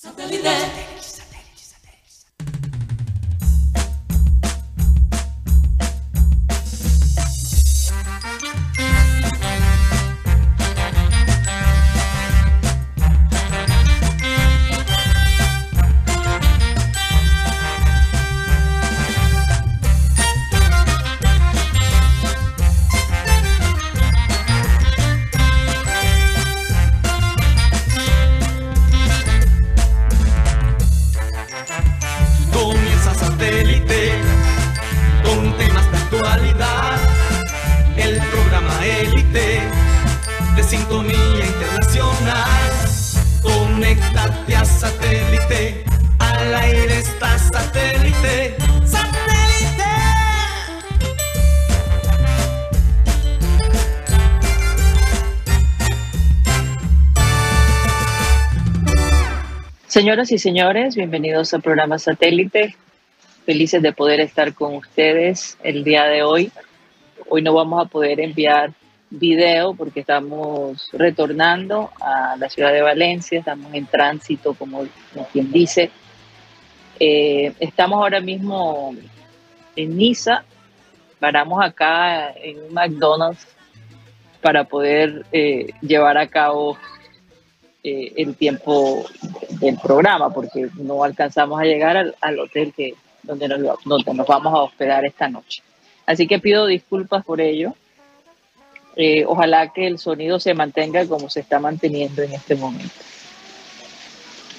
Satellite. Señoras y señores, bienvenidos al programa Satélite. Felices de poder estar con ustedes el día de hoy. Hoy no vamos a poder enviar video porque estamos retornando a la ciudad de Valencia, estamos en tránsito, como, como quien dice. Eh, estamos ahora mismo en Niza, paramos acá en un McDonald's para poder eh, llevar a cabo eh, el tiempo del programa, porque no alcanzamos a llegar al, hotel que, donde, nos, donde nos vamos a hospedar esta noche. Así que pido disculpas por ello. Eh, ojalá que el sonido se mantenga como se está manteniendo en este momento.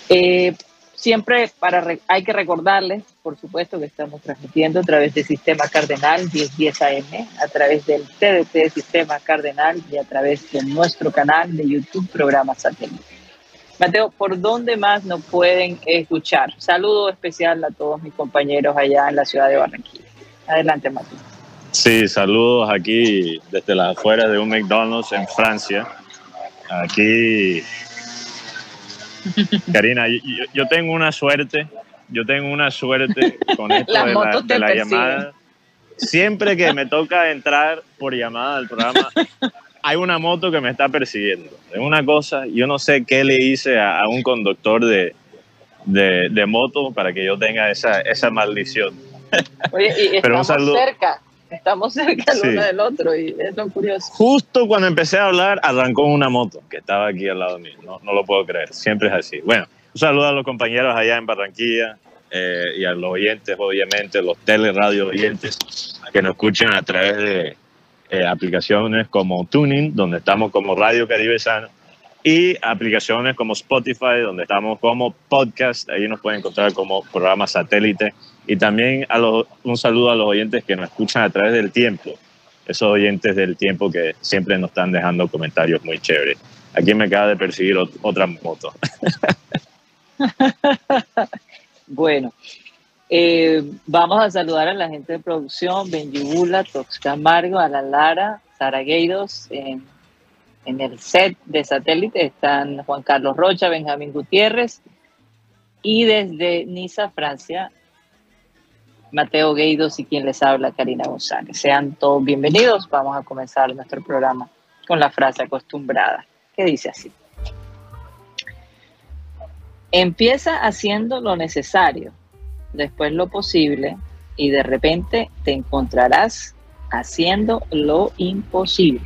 Eh, siempre para hay que recordarles, por supuesto, que estamos transmitiendo a través del Sistema Cardenal 1010 AM, a través del TDT Sistema Cardenal y a través de nuestro canal de YouTube Programa Satélite. Mateo, ¿por dónde más nos pueden escuchar? Saludo especial a todos mis compañeros allá en la ciudad de Barranquilla. Adelante, Mateo. Sí, saludos aquí desde las afueras de un McDonald's en Francia. Aquí, Karina, yo, tengo una suerte, yo tengo una suerte con esto Las de la, de llamada. Siempre que me toca entrar por llamada al programa, hay una moto que me está persiguiendo. Es una cosa, yo no sé qué le hice a, a un conductor de, de, de moto para que yo tenga esa, esa maldición. Oye, y Pero un estamos saludo. cerca, estamos cerca el Sí. uno del otro y es lo curioso. Justo cuando empecé a hablar, arrancó una moto que estaba aquí al lado mío. No, no lo puedo creer. Siempre es así. Bueno, un saludo a los compañeros allá en Barranquilla eh, y a los oyentes, obviamente, los teleradio oyentes que nos escuchan a través de eh, aplicaciones como Tuning, donde estamos como Radio Caribe Sano, y aplicaciones como Spotify, donde estamos como podcast. Ahí nos pueden encontrar como programa satélite. Y también a los, un saludo a los oyentes que nos escuchan a través del tiempo esos oyentes del tiempo que siempre nos están dejando comentarios muy chéveres. Aquí me acaba de perseguir ot- otra moto. Bueno, eh, vamos a saludar a la gente de producción, Benjibula, Tox Camargo, a la Lara, Sara en, en el set de satélite están Juan Carlos Rocha, Benjamín Gutiérrez y desde Niza, Francia, Mateo Gueidos y quien les habla, Karina González. Sean todos bienvenidos. Vamos a comenzar nuestro programa con la frase acostumbrada, que dice así. Empieza haciendo lo necesario, después lo posible y de repente te encontrarás haciendo lo imposible.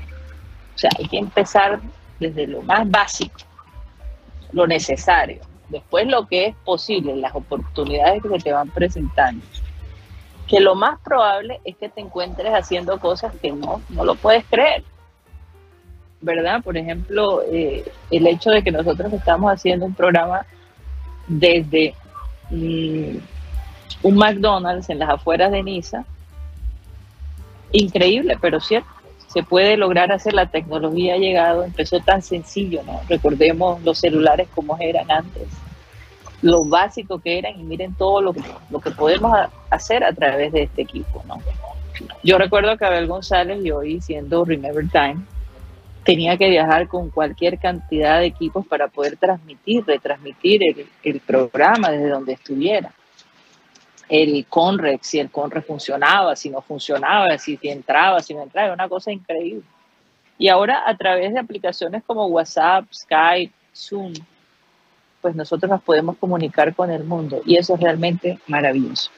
O sea, hay que empezar desde lo más básico, lo necesario, después lo que es posible, las oportunidades que se te van presentando. Que lo más probable es que te encuentres haciendo cosas que no, no lo puedes creer. ¿Verdad? Por ejemplo, eh, el hecho de que nosotros estamos haciendo un programa desde mm, un McDonald's en las afueras de Niza. Increíble, pero cierto. Se puede lograr hacer, la tecnología ha llegado, empezó tan sencillo, ¿no? Recordemos los celulares como eran antes, lo básico que eran y miren todo lo, lo que podemos hacer a través de este equipo, ¿no? Yo recuerdo que Abel González y hoy siendo Remember Time, tenía que viajar con cualquier cantidad de equipos para poder transmitir, retransmitir el, el programa desde donde estuviera. El Conrex, si el Conrex funcionaba, si no funcionaba, si entraba, si no entraba, era una cosa increíble. Y ahora a través de aplicaciones como WhatsApp, Skype, Zoom, pues nosotros nos podemos comunicar con el mundo y eso es realmente maravilloso.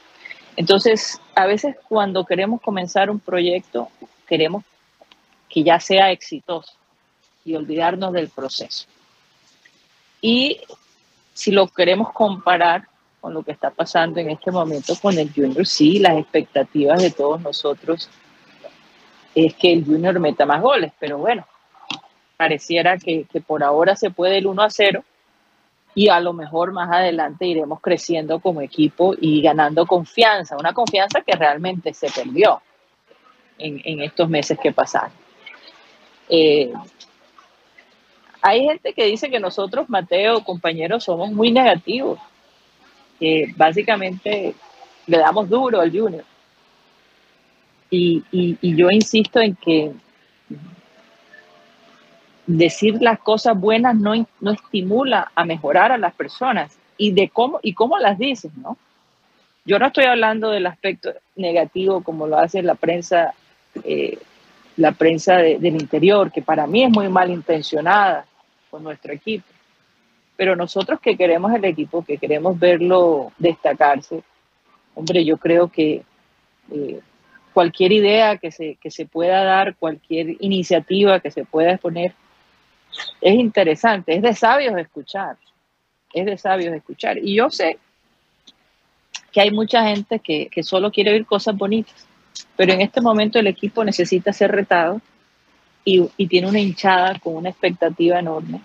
Entonces, a veces cuando queremos comenzar un proyecto, queremos que ya sea exitoso y olvidarnos del proceso. Y si lo queremos comparar con lo que está pasando en este momento con el Junior, sí, las expectativas de todos nosotros es que el Junior meta más goles, pero bueno, pareciera que, por ahora se puede el 1 a 0 y a lo mejor más adelante iremos creciendo como equipo y ganando confianza, una confianza que realmente se perdió en, en estos meses que pasaron. Eh, hay gente que dice que nosotros, Mateo, compañeros, somos muy negativos, que básicamente le damos duro al junior. Y, yo insisto en que decir las cosas buenas no, no estimula a mejorar a las personas y de cómo y cómo las dices, ¿no? Yo no estoy hablando del aspecto negativo como lo hace la prensa, eh, la prensa del interior, que para mí es muy mal intencionada con nuestro equipo. Pero nosotros que queremos el equipo, que queremos verlo destacarse, hombre, yo creo que eh, cualquier idea que se, que se pueda dar, cualquier iniciativa que se pueda exponer, es interesante, es de sabios escuchar, es de sabios escuchar. Y yo sé que hay mucha gente que, que solo quiere oír cosas bonitas, pero en este momento el equipo necesita ser retado y, y tiene una hinchada con una expectativa enorme.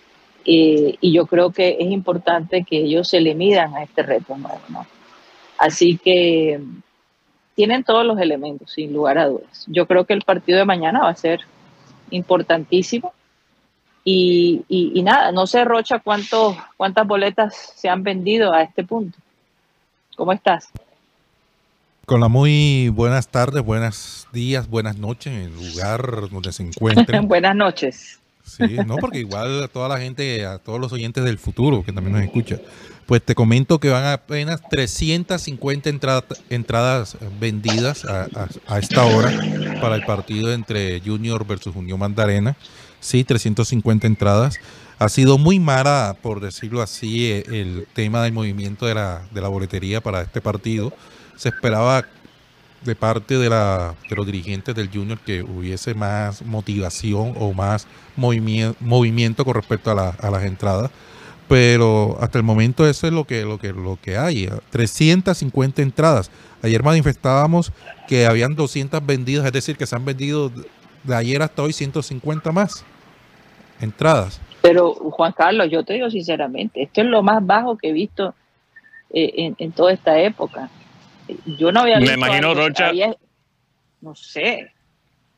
Eh, y yo creo que es importante que ellos se le midan a este reto nuevo. ¿no? Así que tienen todos los elementos, sin lugar a dudas. Yo creo que el partido de mañana va a ser importantísimo y, y, nada, no sé, Rocha, cuánto, cuántas boletas se han vendido a este punto. ¿Cómo estás? Con la muy buenas tardes, buenos días, buenas noches en el lugar donde se encuentren. buenas noches. Sí, no, porque igual a toda la gente, a todos los oyentes del futuro que también nos escucha, pues te comento que van apenas 350 entradas, entradas vendidas a, a, a, esta hora para el partido entre Junior versus Unión Mandarena sí, 350 entradas. Ha sido muy mala, por decirlo así, eh, el tema del movimiento de la, de la boletería para este partido. Se esperaba de parte de, la, de los dirigentes del Junior que hubiese más motivación o más movimiento, movimiento con respecto a, la, a las entradas. Pero hasta el momento eso es lo que, lo que, lo que hay. 350 entradas. Ayer manifestábamos que habían 200 vendidas, es decir, que se han vendido de ayer hasta hoy 150 más entradas. Pero Juan Carlos, yo te digo sinceramente, esto es lo más bajo que he visto eh, en, en, toda esta época. Yo no había visto. Me imagino, Rocha. Había, no sé.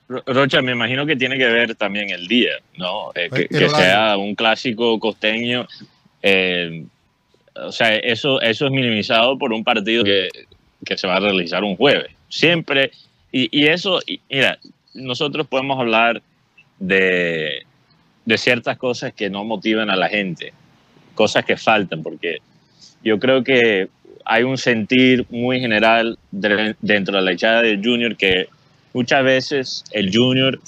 Rocha, me imagino que tiene que ver también el día, ¿no? Eh, que, que sea un clásico costeño. Eh, o sea, eso, eso es minimizado por un partido que, que se va a realizar un jueves. Siempre. Y, y eso, y, mira, nosotros podemos hablar de, de ciertas cosas que no motivan a la gente, cosas que faltan, porque yo creo que hay un sentir muy general de, dentro de la hinchada del junior que muchas veces el junior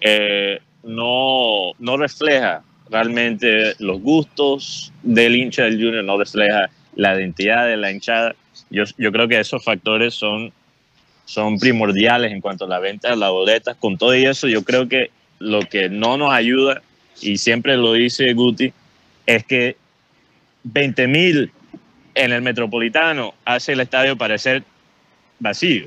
eh, no, no refleja realmente los gustos del hincha del junior, no refleja la identidad de la hinchada. Yo, yo creo que esos factores son, son primordiales en cuanto a la venta de las boletas. Con todo eso, yo creo que lo que no nos ayuda y siempre lo dice Guti, es que 20 mil en el Metropolitano hace el estadio parecer vacío.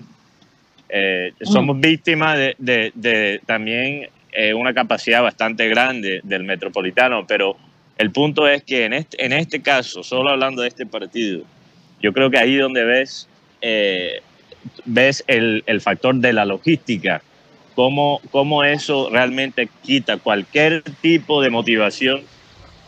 Eh, somos víctimas de, de, de también eh, una capacidad bastante grande del Metropolitano, pero el punto es que en este, en este caso, solo hablando de este partido, yo creo que ahí donde ves, eh, ves el, el factor de la logística cómo, cómo eso realmente quita cualquier tipo de motivación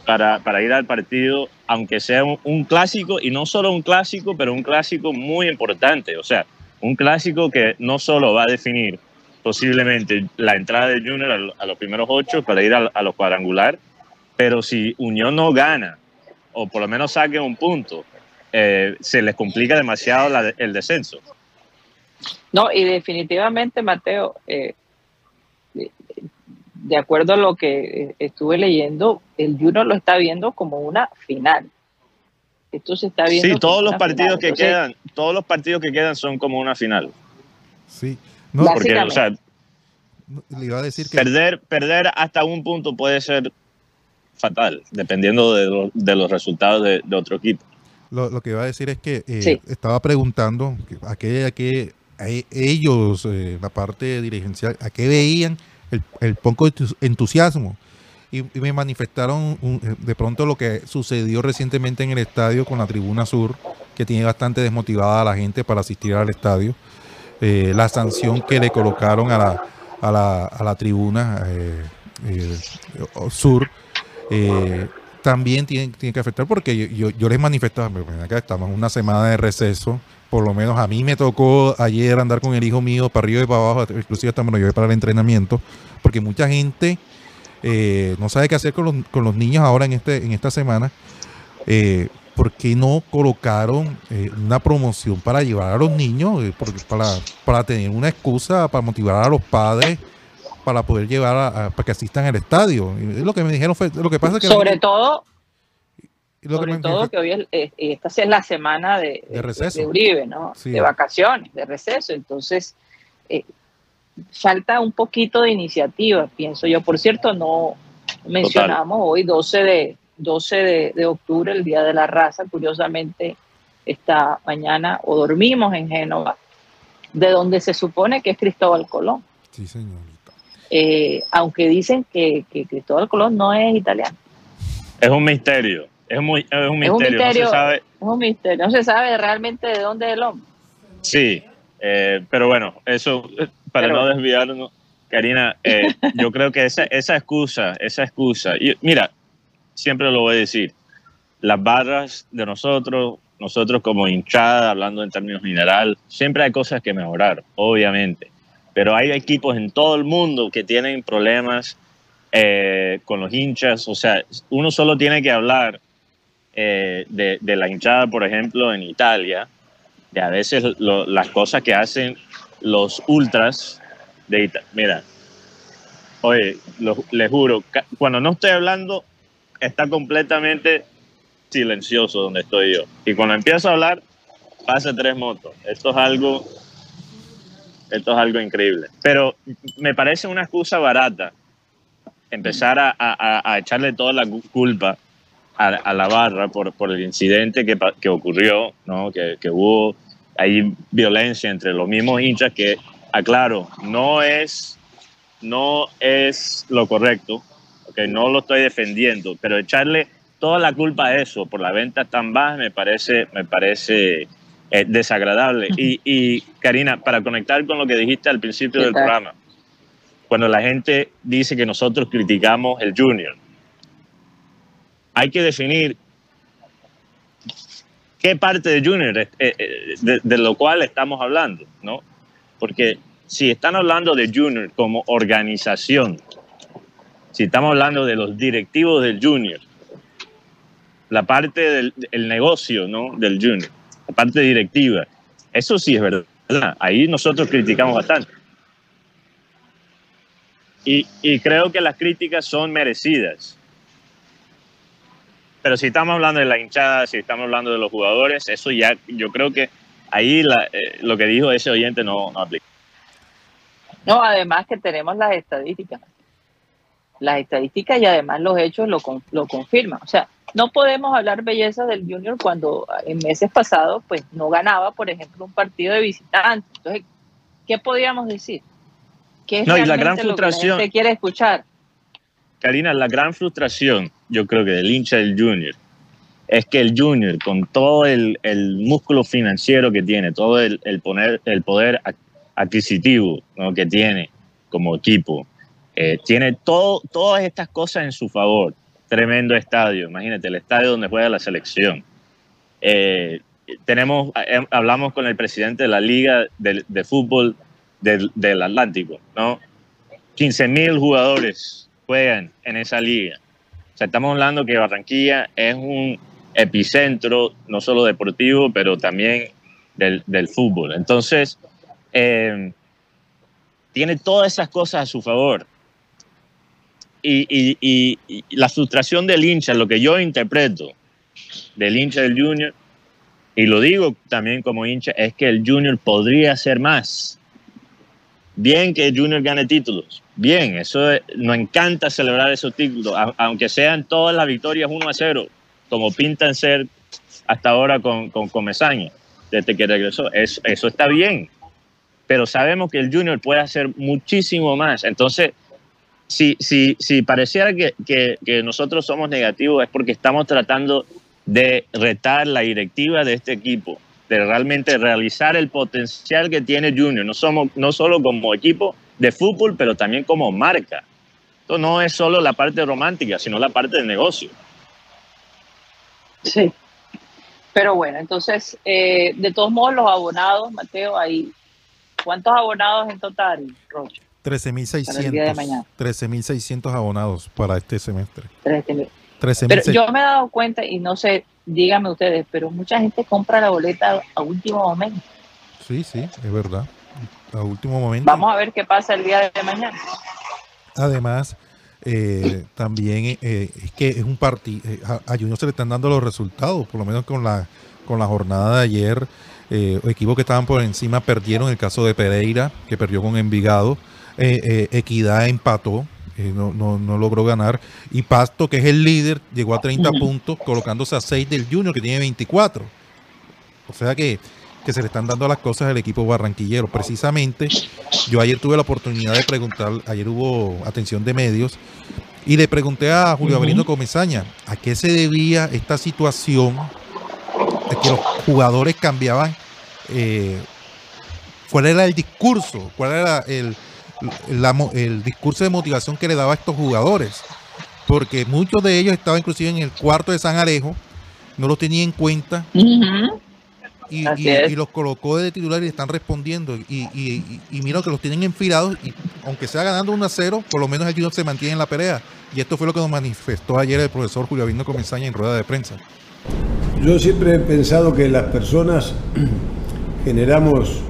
para, para ir al partido, aunque sea un, clásico, y no solo un clásico, pero un clásico muy importante, o sea, un clásico que no solo va a definir posiblemente la entrada de Junior a, los primeros ocho para ir a, los cuadrangular, pero si Unión no gana, o por lo menos saque un punto, eh, se les complica demasiado el descenso. No, y definitivamente, Mateo, eh, de acuerdo a lo que estuve leyendo, el Junior lo está viendo como una final. Esto se está viendo. Sí, como todos los una partidos final. que Entonces, quedan, todos los partidos que quedan son como una final. Sí. No. Porque, o sea, le iba a decir que perder, perder hasta un punto puede ser fatal, dependiendo de, lo- de los resultados de, de otro equipo. lo, lo que iba a decir es que eh, Sí. estaba preguntando a qué, a qué a ellos, eh, la parte dirigencial, a qué veían el, el poco entus- entusiasmo. Y, me manifestaron un- eh, de pronto lo que sucedió recientemente en el estadio con la tribuna sur, que tiene bastante desmotivada a la gente para asistir al estadio. Eh, la sanción que le colocaron a la, a la, a la tribuna eh, eh, sur eh, también tiene, tiene que afectar porque yo, yo, les manifestaba, "Ven acá estamos una semana de receso, por lo menos a mí me tocó ayer andar con el hijo mío para arriba y para abajo, inclusive hasta me lo llevé para el entrenamiento, porque mucha gente eh, no sabe qué hacer con los, con los niños ahora en, este, en esta semana. Eh, ¿Por qué no colocaron eh, una promoción para llevar a los niños, eh, porque para, para tener una excusa, para motivar a los padres, para poder llevar a, a- para que asistan al estadio? Y lo que me dijeron fue, lo que pasa es que... sobre todo, lo que sobre me- todo que hoy es, eh, esta es la semana de, De receso. de Uribe, ¿no? Sí. De vacaciones, de receso. Entonces, eh, falta un poquito de iniciativa, pienso yo. Por cierto, no mencionamos hoy 12 de 12 de, de octubre, el Día de la Raza. Curiosamente, esta mañana o dormimos en Génova, de donde se supone que es Cristóbal Colón. Sí, señorita. Eh, aunque dicen que, que Cristóbal Colón no es italiano. Es un misterio, es, muy, es un Es un misterio, no se sabe. Es un misterio. No se sabe realmente de dónde es el hombre. Sí, eh, pero bueno, eso eh, para Pero- no desviarnos, Karina, eh, yo creo que esa, esa excusa, esa excusa, y mira, siempre lo voy a decir, las barras de nosotros, nosotros como hinchada, hablando en términos general, siempre hay cosas que mejorar, obviamente, pero hay equipos en todo el mundo que tienen problemas eh, con los hinchas, o sea, uno solo tiene que hablar eh, de, la hinchada, por ejemplo, en Italia, de a veces lo- las cosas que hacen los ultras de Ita- Mira, oye, lo- les juro, cuando no estoy hablando, está completamente silencioso donde estoy yo. Y cuando empiezo a hablar, pasa tres motos. Esto es algo, esto es algo increíble. Pero me parece una excusa barata empezar a, echarle toda la cu- culpa a, a la barra por, por el incidente que, que ocurrió, ¿no? que, que hubo ahí violencia entre los mismos hinchas que, aclaro, no es, no es lo correcto, okay, no lo estoy defendiendo, pero echarle toda la culpa a eso por la venta tan baja me parece, me parece eh, desagradable. Y, y Karina, para conectar con lo que dijiste al principio ¿Qué del tal? programa, cuando la gente dice que nosotros criticamos el junior, hay que definir qué parte de Junior eh, eh, de, lo cual estamos hablando, ¿no? Porque si están hablando de Junior como organización, si estamos hablando de los directivos del Junior, la parte del el negocio, ¿no? Del Junior, la parte directiva, eso sí es verdad. Ahí nosotros criticamos bastante. Y creo que las críticas son merecidas. Pero si estamos hablando de la hinchada, si estamos hablando de los jugadores, eso ya, yo creo que ahí la- eh, lo que dijo ese oyente no, no aplica. No, además que tenemos las estadísticas. Las estadísticas y además los hechos lo, con- lo confirman. O sea, no podemos hablar belleza del Junior cuando en meses pasados pues no ganaba, por ejemplo, un partido de visitantes. Entonces, ¿qué podríamos decir? ¿Qué es No, y la gran lo que la frustración- gente quiere escuchar? Karina, la gran frustración, yo creo que del hincha del Junior, es que el Junior, con todo el, el músculo financiero que tiene, todo el, el poner, el poder adquisitivo ¿no? que tiene como equipo, eh, tiene todo, todas estas cosas en su favor. Tremendo estadio, imagínate, el estadio donde juega la selección. Eh, tenemos, eh, hablamos con el presidente de la Liga de, de Fútbol del, del Atlántico, ¿no? 15 mil jugadores juegan en esa liga. Sea, estamos hablando que Barranquilla es un epicentro, no solo deportivo, pero también del, fútbol. Entonces, eh, tiene todas esas cosas a su favor. Y- y la frustración del hincha, lo que yo interpreto, del hincha del Junior, y lo digo también como hincha, es que el Junior podría hacer más. Bien que el Junior gane títulos, bien, eso es- nos encanta celebrar esos títulos, aunque sean todas las victorias 1 a 0, como pintan ser hasta ahora con, con Comesaña, desde que regresó. Es- eso está bien, pero sabemos que el Junior puede hacer muchísimo más. Entonces, si, si, si pareciera que, que- que nosotros somos negativos es porque estamos tratando de retar la directiva de este equipo, de realmente realizar el potencial que tiene Junior, no, somos, no solo como equipo de fútbol, pero también como marca. Esto no es solo la parte romántica, sino la parte del negocio. Sí. Pero bueno, entonces, eh, de todos modos, los abonados, Mateo, ahí, ¿cuántos abonados en total, Rocha? Para el día de 13.600 mañana. 13.600 abonados para este semestre. Tres mil. Pero 13.600. yo me he dado cuenta, y no sé, díganme ustedes, pero mucha gente compra la boleta a último momento. Sí, sí, es verdad. A último momento. Vamos a ver qué pasa el día de mañana. Además, eh, también eh, es que es un partido, a, a Junior se le están dando los resultados, por lo menos con la, con la jornada de ayer. Eh, equipos que estaban por encima perdieron, el caso de Pereira, que perdió con Envigado. Eh, eh, Equidad empató, eh, no, no, no logró ganar. Y Pasto, que es el líder, llegó a 30 Ujú. puntos, colocándose a 6 del Junior, que tiene 24. O sea que, que se le están dando las cosas al equipo barranquillero. Precisamente, yo ayer tuve la oportunidad de preguntar, ayer hubo atención de medios, y le pregunté a Julio. Avelino Comesaña a qué se debía esta situación de que los jugadores cambiaban, eh, cuál era el discurso, cuál era el, la el discurso de motivación que le daba a estos jugadores, porque muchos de ellos estaban inclusive en el cuarto de San Alejo, no los tenía en cuenta Ujú. Y, los colocó de titular y están respondiendo. Y, y, y- y mira que los tienen enfilados y aunque sea ganando 1 a 0, por lo menos el Junior se mantiene en la pelea. Y esto fue lo que nos manifestó ayer el profesor Julio Avino Comesaña en rueda de prensa. Yo siempre he pensado que las personas generamos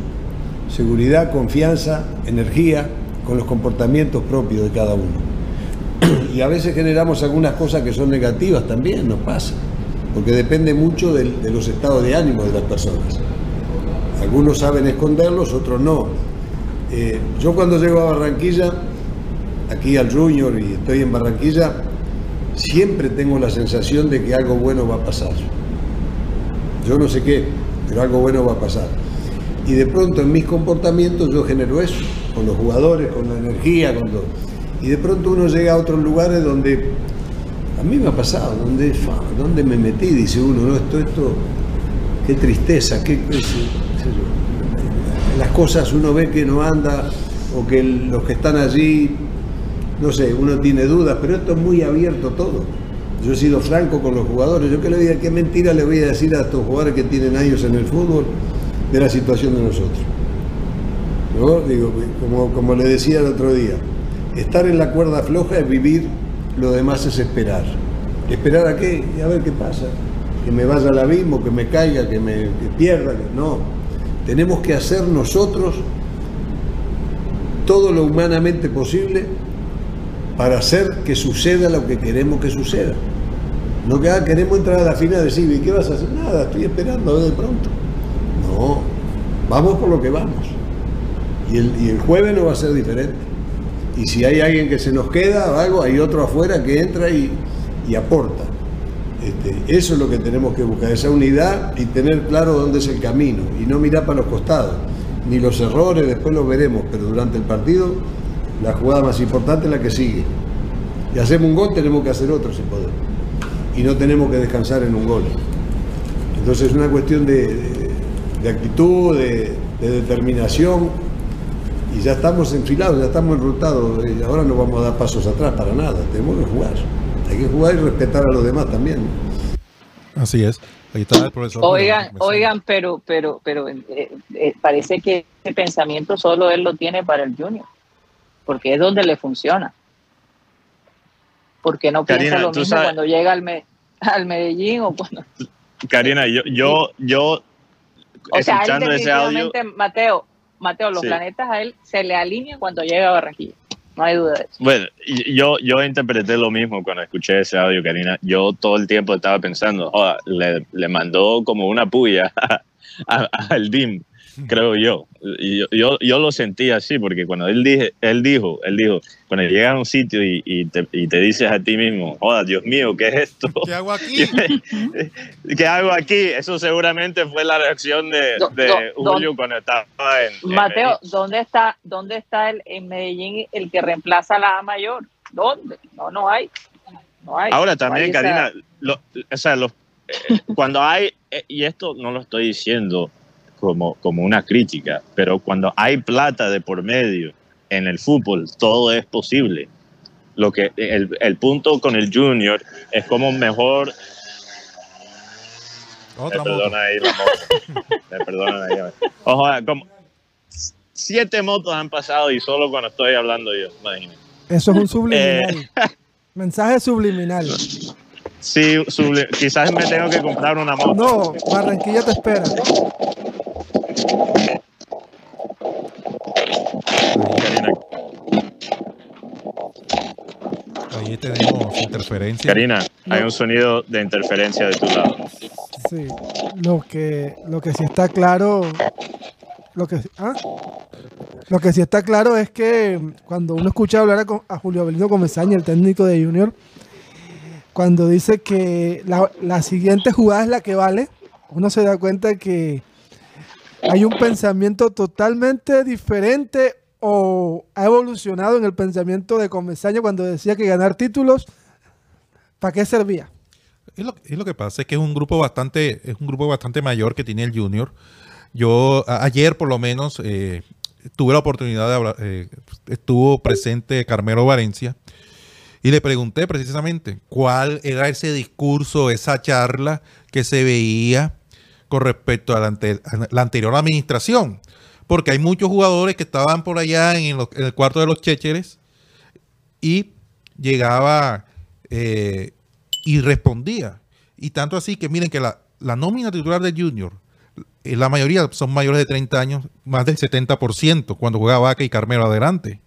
seguridad, confianza, energía con los comportamientos propios de cada uno. Y a veces generamos algunas cosas que son negativas también, nos pasa, porque depende mucho de los estados de ánimo de las personas. Algunos saben esconderlos, otros no. Eh, yo cuando llego a Barranquilla, aquí al Junior y estoy en Barranquilla, siempre tengo la sensación de que algo bueno va a pasar. Yo no sé qué, pero algo bueno va a pasar. Y de pronto en mis comportamientos yo genero eso, con los jugadores, con la energía, con todo. Y de pronto uno llega a otros lugares donde, a mí me ha pasado, donde, fa, ¿dónde me metí? Dice uno, no, esto, esto, qué tristeza, qué, qué qué. Las cosas uno ve que no anda, o que los que están allí, no sé, uno tiene dudas, pero esto es muy abierto todo. Yo he sido franco con los jugadores. Yo que le voy a, qué mentira le voy a decir a estos jugadores que tienen años en el fútbol de la situación de nosotros. ¿No? Digo, como, como le decía el otro día, estar en la cuerda floja es vivir, lo demás es esperar. ¿Esperar a qué? Y a ver qué pasa. Que me vaya al abismo, que me caiga, que me pierda. No. Tenemos que hacer nosotros todo lo humanamente posible para hacer que suceda lo que queremos que suceda. No que ah, queremos entrar a la final de CIVI, ¿qué vas a hacer? Nada, estoy esperando a ver de pronto. No, vamos por lo que vamos. Y y el jueves no va a ser diferente. Y si hay alguien que se nos queda o algo, hay otro afuera que entra y, y aporta. Este, eso es lo que tenemos que buscar, esa unidad y tener claro dónde es el camino y no mirar para los costados. Ni los errores, después los veremos, pero durante el partido la jugada más importante es la que sigue. Y hacemos un gol, tenemos que hacer otro si podemos. Y no tenemos que descansar en un gol. Entonces es una cuestión de, de- actitud, de determinación. Y ya estamos enfilados, ya estamos enrutados. y ahora no vamos a dar pasos atrás para nada. Tenemos que jugar. Hay que jugar y respetar a los demás también. Así es. Ahí está el profesor. Oigan, oigan, pero, pero, pero eh, eh, parece que ese pensamiento solo él lo tiene para el Junior, porque es donde le funciona. Porque no piensa Karina, lo tú mismo sabes- cuando llega al, Me- al Medellín o cuando... Karina, yo, yo, yo O sea, él escuchando ese audio, Mateo, Mateo, los Sí. planetas a él se le alinean cuando llega a Barranquilla. No hay duda de eso. Bueno, yo, yo interpreté lo mismo cuando escuché ese audio, Karina. Yo todo el tiempo estaba pensando, "Joda, le, le mandó como una puya al DIM, creo yo. Y yo, yo. yo lo sentí así, porque cuando él, dije, él dijo, él dijo, cuando llegas a un sitio y, y te, y te dices a ti mismo, joda, Dios mío, ¿qué es esto? ¿Qué hago aquí? ¿Qué hago aquí? Eso seguramente fue la reacción de, Do- de do- Julio cuando estaba en... en Mateo, ¿dónde está, dónde está el, en Medellín el que reemplaza a la A mayor? ¿Dónde? No, no hay. No hay. Ahora No también, esa- Karina, lo- o sea, los- eh, cuando hay, eh, y esto no lo estoy diciendo como, como una crítica, pero cuando hay plata de por medio en el fútbol, todo es posible. Lo que el, el punto con el junior es como mejor me Otra moto. perdona ahí la moto. Me perdonan ahí. Ojo, eh, como siete motos han pasado y solo cuando estoy hablando yo, imagínate. Eso es un subliminal. Mensaje subliminal. Sí, suble- quizás me tengo que comprar una moto. No, Barranquilla te espera. Ahí tenemos interferencia. Karina, hay un sonido de interferencia de tu lado. Sí. Lo que, lo que sí está claro. Lo que, ¿ah? lo que sí está claro es que cuando uno escucha hablar a, Julio Avelino Comesaña, el técnico de Junior, cuando dice que la, la siguiente jugada es la que vale, uno se da cuenta que hay un pensamiento totalmente diferente o ha evolucionado en el pensamiento de Comesaña cuando decía que ganar títulos, ¿para qué servía? Es lo, es lo que pasa, es que es un grupo bastante, es un grupo bastante mayor que tiene el Junior. Yo ayer por lo menos eh, tuve la oportunidad de hablar, eh, estuvo presente Carmelo Valencia y le pregunté precisamente cuál era ese discurso, esa charla que se veía con respecto a la anterior administración. Porque hay muchos jugadores que estaban por allá en, los- en el cuarto de los chécheres y llegaba eh, y respondía. Y tanto así que miren que la, la nómina titular de Junior, eh, la mayoría son mayores de 30 años, más del 70% cuando juega Vaca y Carmelo adelante.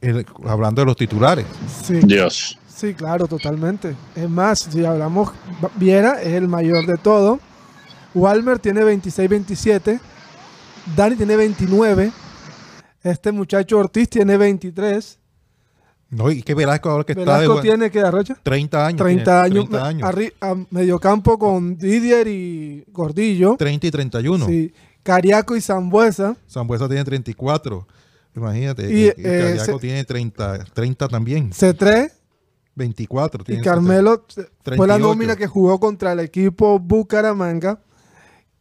El- hablando de los titulares. Sí. Dios. Sí, claro, totalmente. Es más, si hablamos, Viera es el mayor de todo. Walmer tiene 26-27. Dani tiene 29. Este muchacho Ortiz tiene 23. No, y que Velasco ahora que está de Velasco tiene que Arrocha 30 años. 30 tiene años. 30 años. Arri- a mediocampo con Didier y Gordillo. 30 y 31. Sí. Cariaco y Zambuesa. Sambuesa tiene 34. Imagínate. Y, Y, eh, Cariaco se- tiene 30, 30 también. C3 24. y tiene Carmelo fue la 38. nómina que jugó contra el equipo Bucaramanga,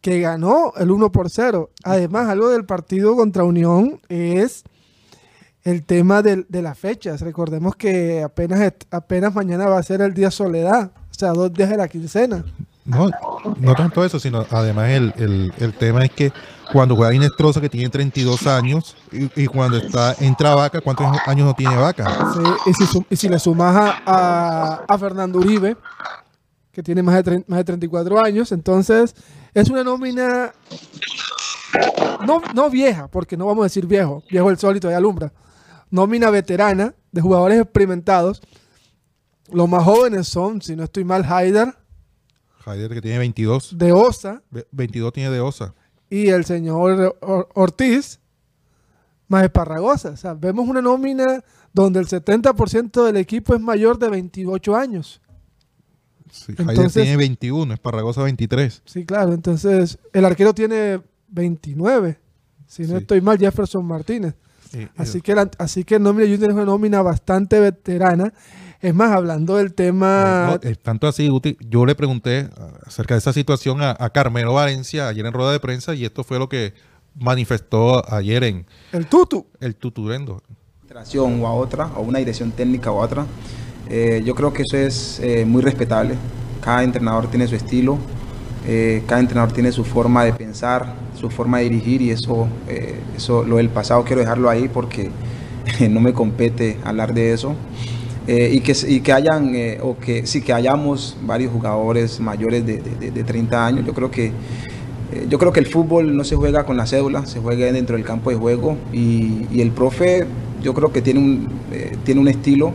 que ganó el 1 por 0. Además, algo del partido contra Unión es el tema de, las fechas. Recordemos que apenas, apenas mañana va a ser el día Soledad, o sea, dos días de la quincena. No, no tanto eso, sino además el, el- el tema es que cuando juega Inestrosa, que tiene 32 años, y, y cuando está entra Vaca, ¿cuántos años no tiene Vaca? Sí, y, si, y si le sumas a, a- a Fernando Uribe, que tiene más de, más de 34 años, entonces es una nómina no, no vieja, porque no vamos a decir viejo, viejo el sol y todavía alumbra. Nómina veterana de jugadores experimentados. Los más jóvenes son, si no estoy mal, Haider, Javier, que tiene 22. de Osa Ve- 22 tiene de Osa. y el señor Or- Ortiz, más Esparragosa. O sea, vemos una nómina donde el 70% del equipo es mayor de 28 años. Sí, Entonces- tiene 21, Esparragosa 23. Sí, claro. Entonces, el arquero tiene 29. Si no Sí. estoy mal, Jefferson Martínez. Eh, Así eh, que, la, así que el nómina Junior es una nómina bastante veterana. Es más, hablando del tema... no, es tanto así, Guti, yo le pregunté acerca de esa situación a, a Carmelo Valencia ayer en rueda de prensa y esto fue lo que manifestó ayer en el tutu. el Tuturendo. o a otra, o una dirección técnica o a otra. Eh, yo creo que eso es eh, muy respetable. Cada entrenador tiene su estilo, eh, cada entrenador tiene su forma de pensar, su forma de dirigir y eso, eso lo del pasado quiero dejarlo ahí porque no me compete hablar de eso. Y, que, y que hayan, o que sí, que hayamos varios jugadores mayores de, de- de- de 30 años, yo creo que yo creo que el fútbol no se juega con la cédula, se juega dentro del campo de juego y, y el profe yo creo que tiene un, tiene un estilo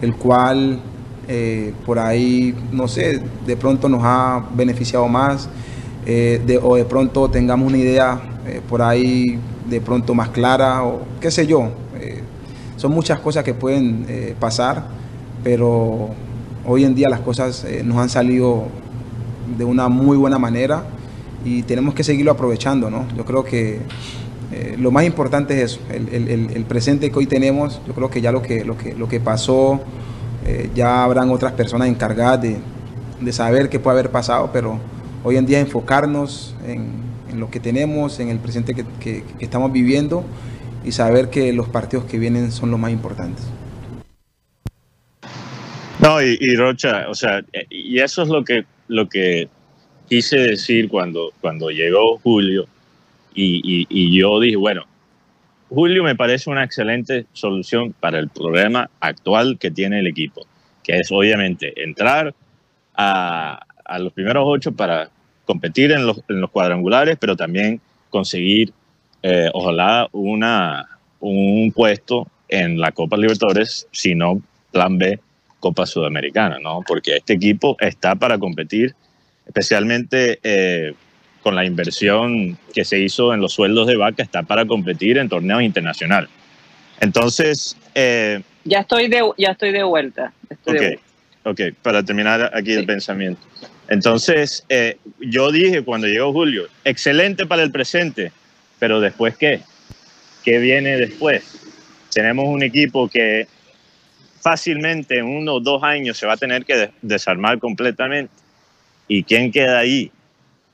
el cual eh, por ahí, no sé, de pronto nos ha beneficiado más eh, de, o de pronto tengamos una idea por ahí de pronto más clara o qué sé yo. son muchas cosas que pueden pasar, pero hoy en día las cosas nos han salido de una muy buena manera y tenemos que seguirlo aprovechando, ¿no? Yo creo que eh, lo más importante es eso, el, presente que hoy tenemos, yo creo que ya lo que, lo que, lo que pasó, eh, ya habrán otras personas encargadas de, saber qué puede haber pasado, pero hoy en día enfocarnos en, lo que tenemos, en el presente que, estamos viviendo y saber que los partidos que vienen son los más importantes. No, y, y Rocha, o sea, y eso es lo que, lo que quise decir cuando, cuando llegó Julio y, yo dije, bueno, Julio me parece una excelente solución para el problema actual que tiene el equipo, que es obviamente entrar a, los primeros ocho para competir en los, cuadrangulares, pero también conseguir, eh, ojalá, una, un puesto en la Copa Libertadores, si no, plan B, Copa Sudamericana, ¿no? Porque este equipo está para competir especialmente eh, con la inversión que se hizo en los sueldos de vaca, está para competir en torneos internacionales. Entonces... Eh, ya, estoy de, ya estoy de vuelta. ok, para terminar aquí el pensamiento. Entonces, eh, yo dije cuando llegó Julio, excelente para el presente, pero después qué? ¿Qué viene después? Tenemos un equipo que fácilmente en uno o dos años se va a tener que desarmar completamente ¿Y quién queda ahí?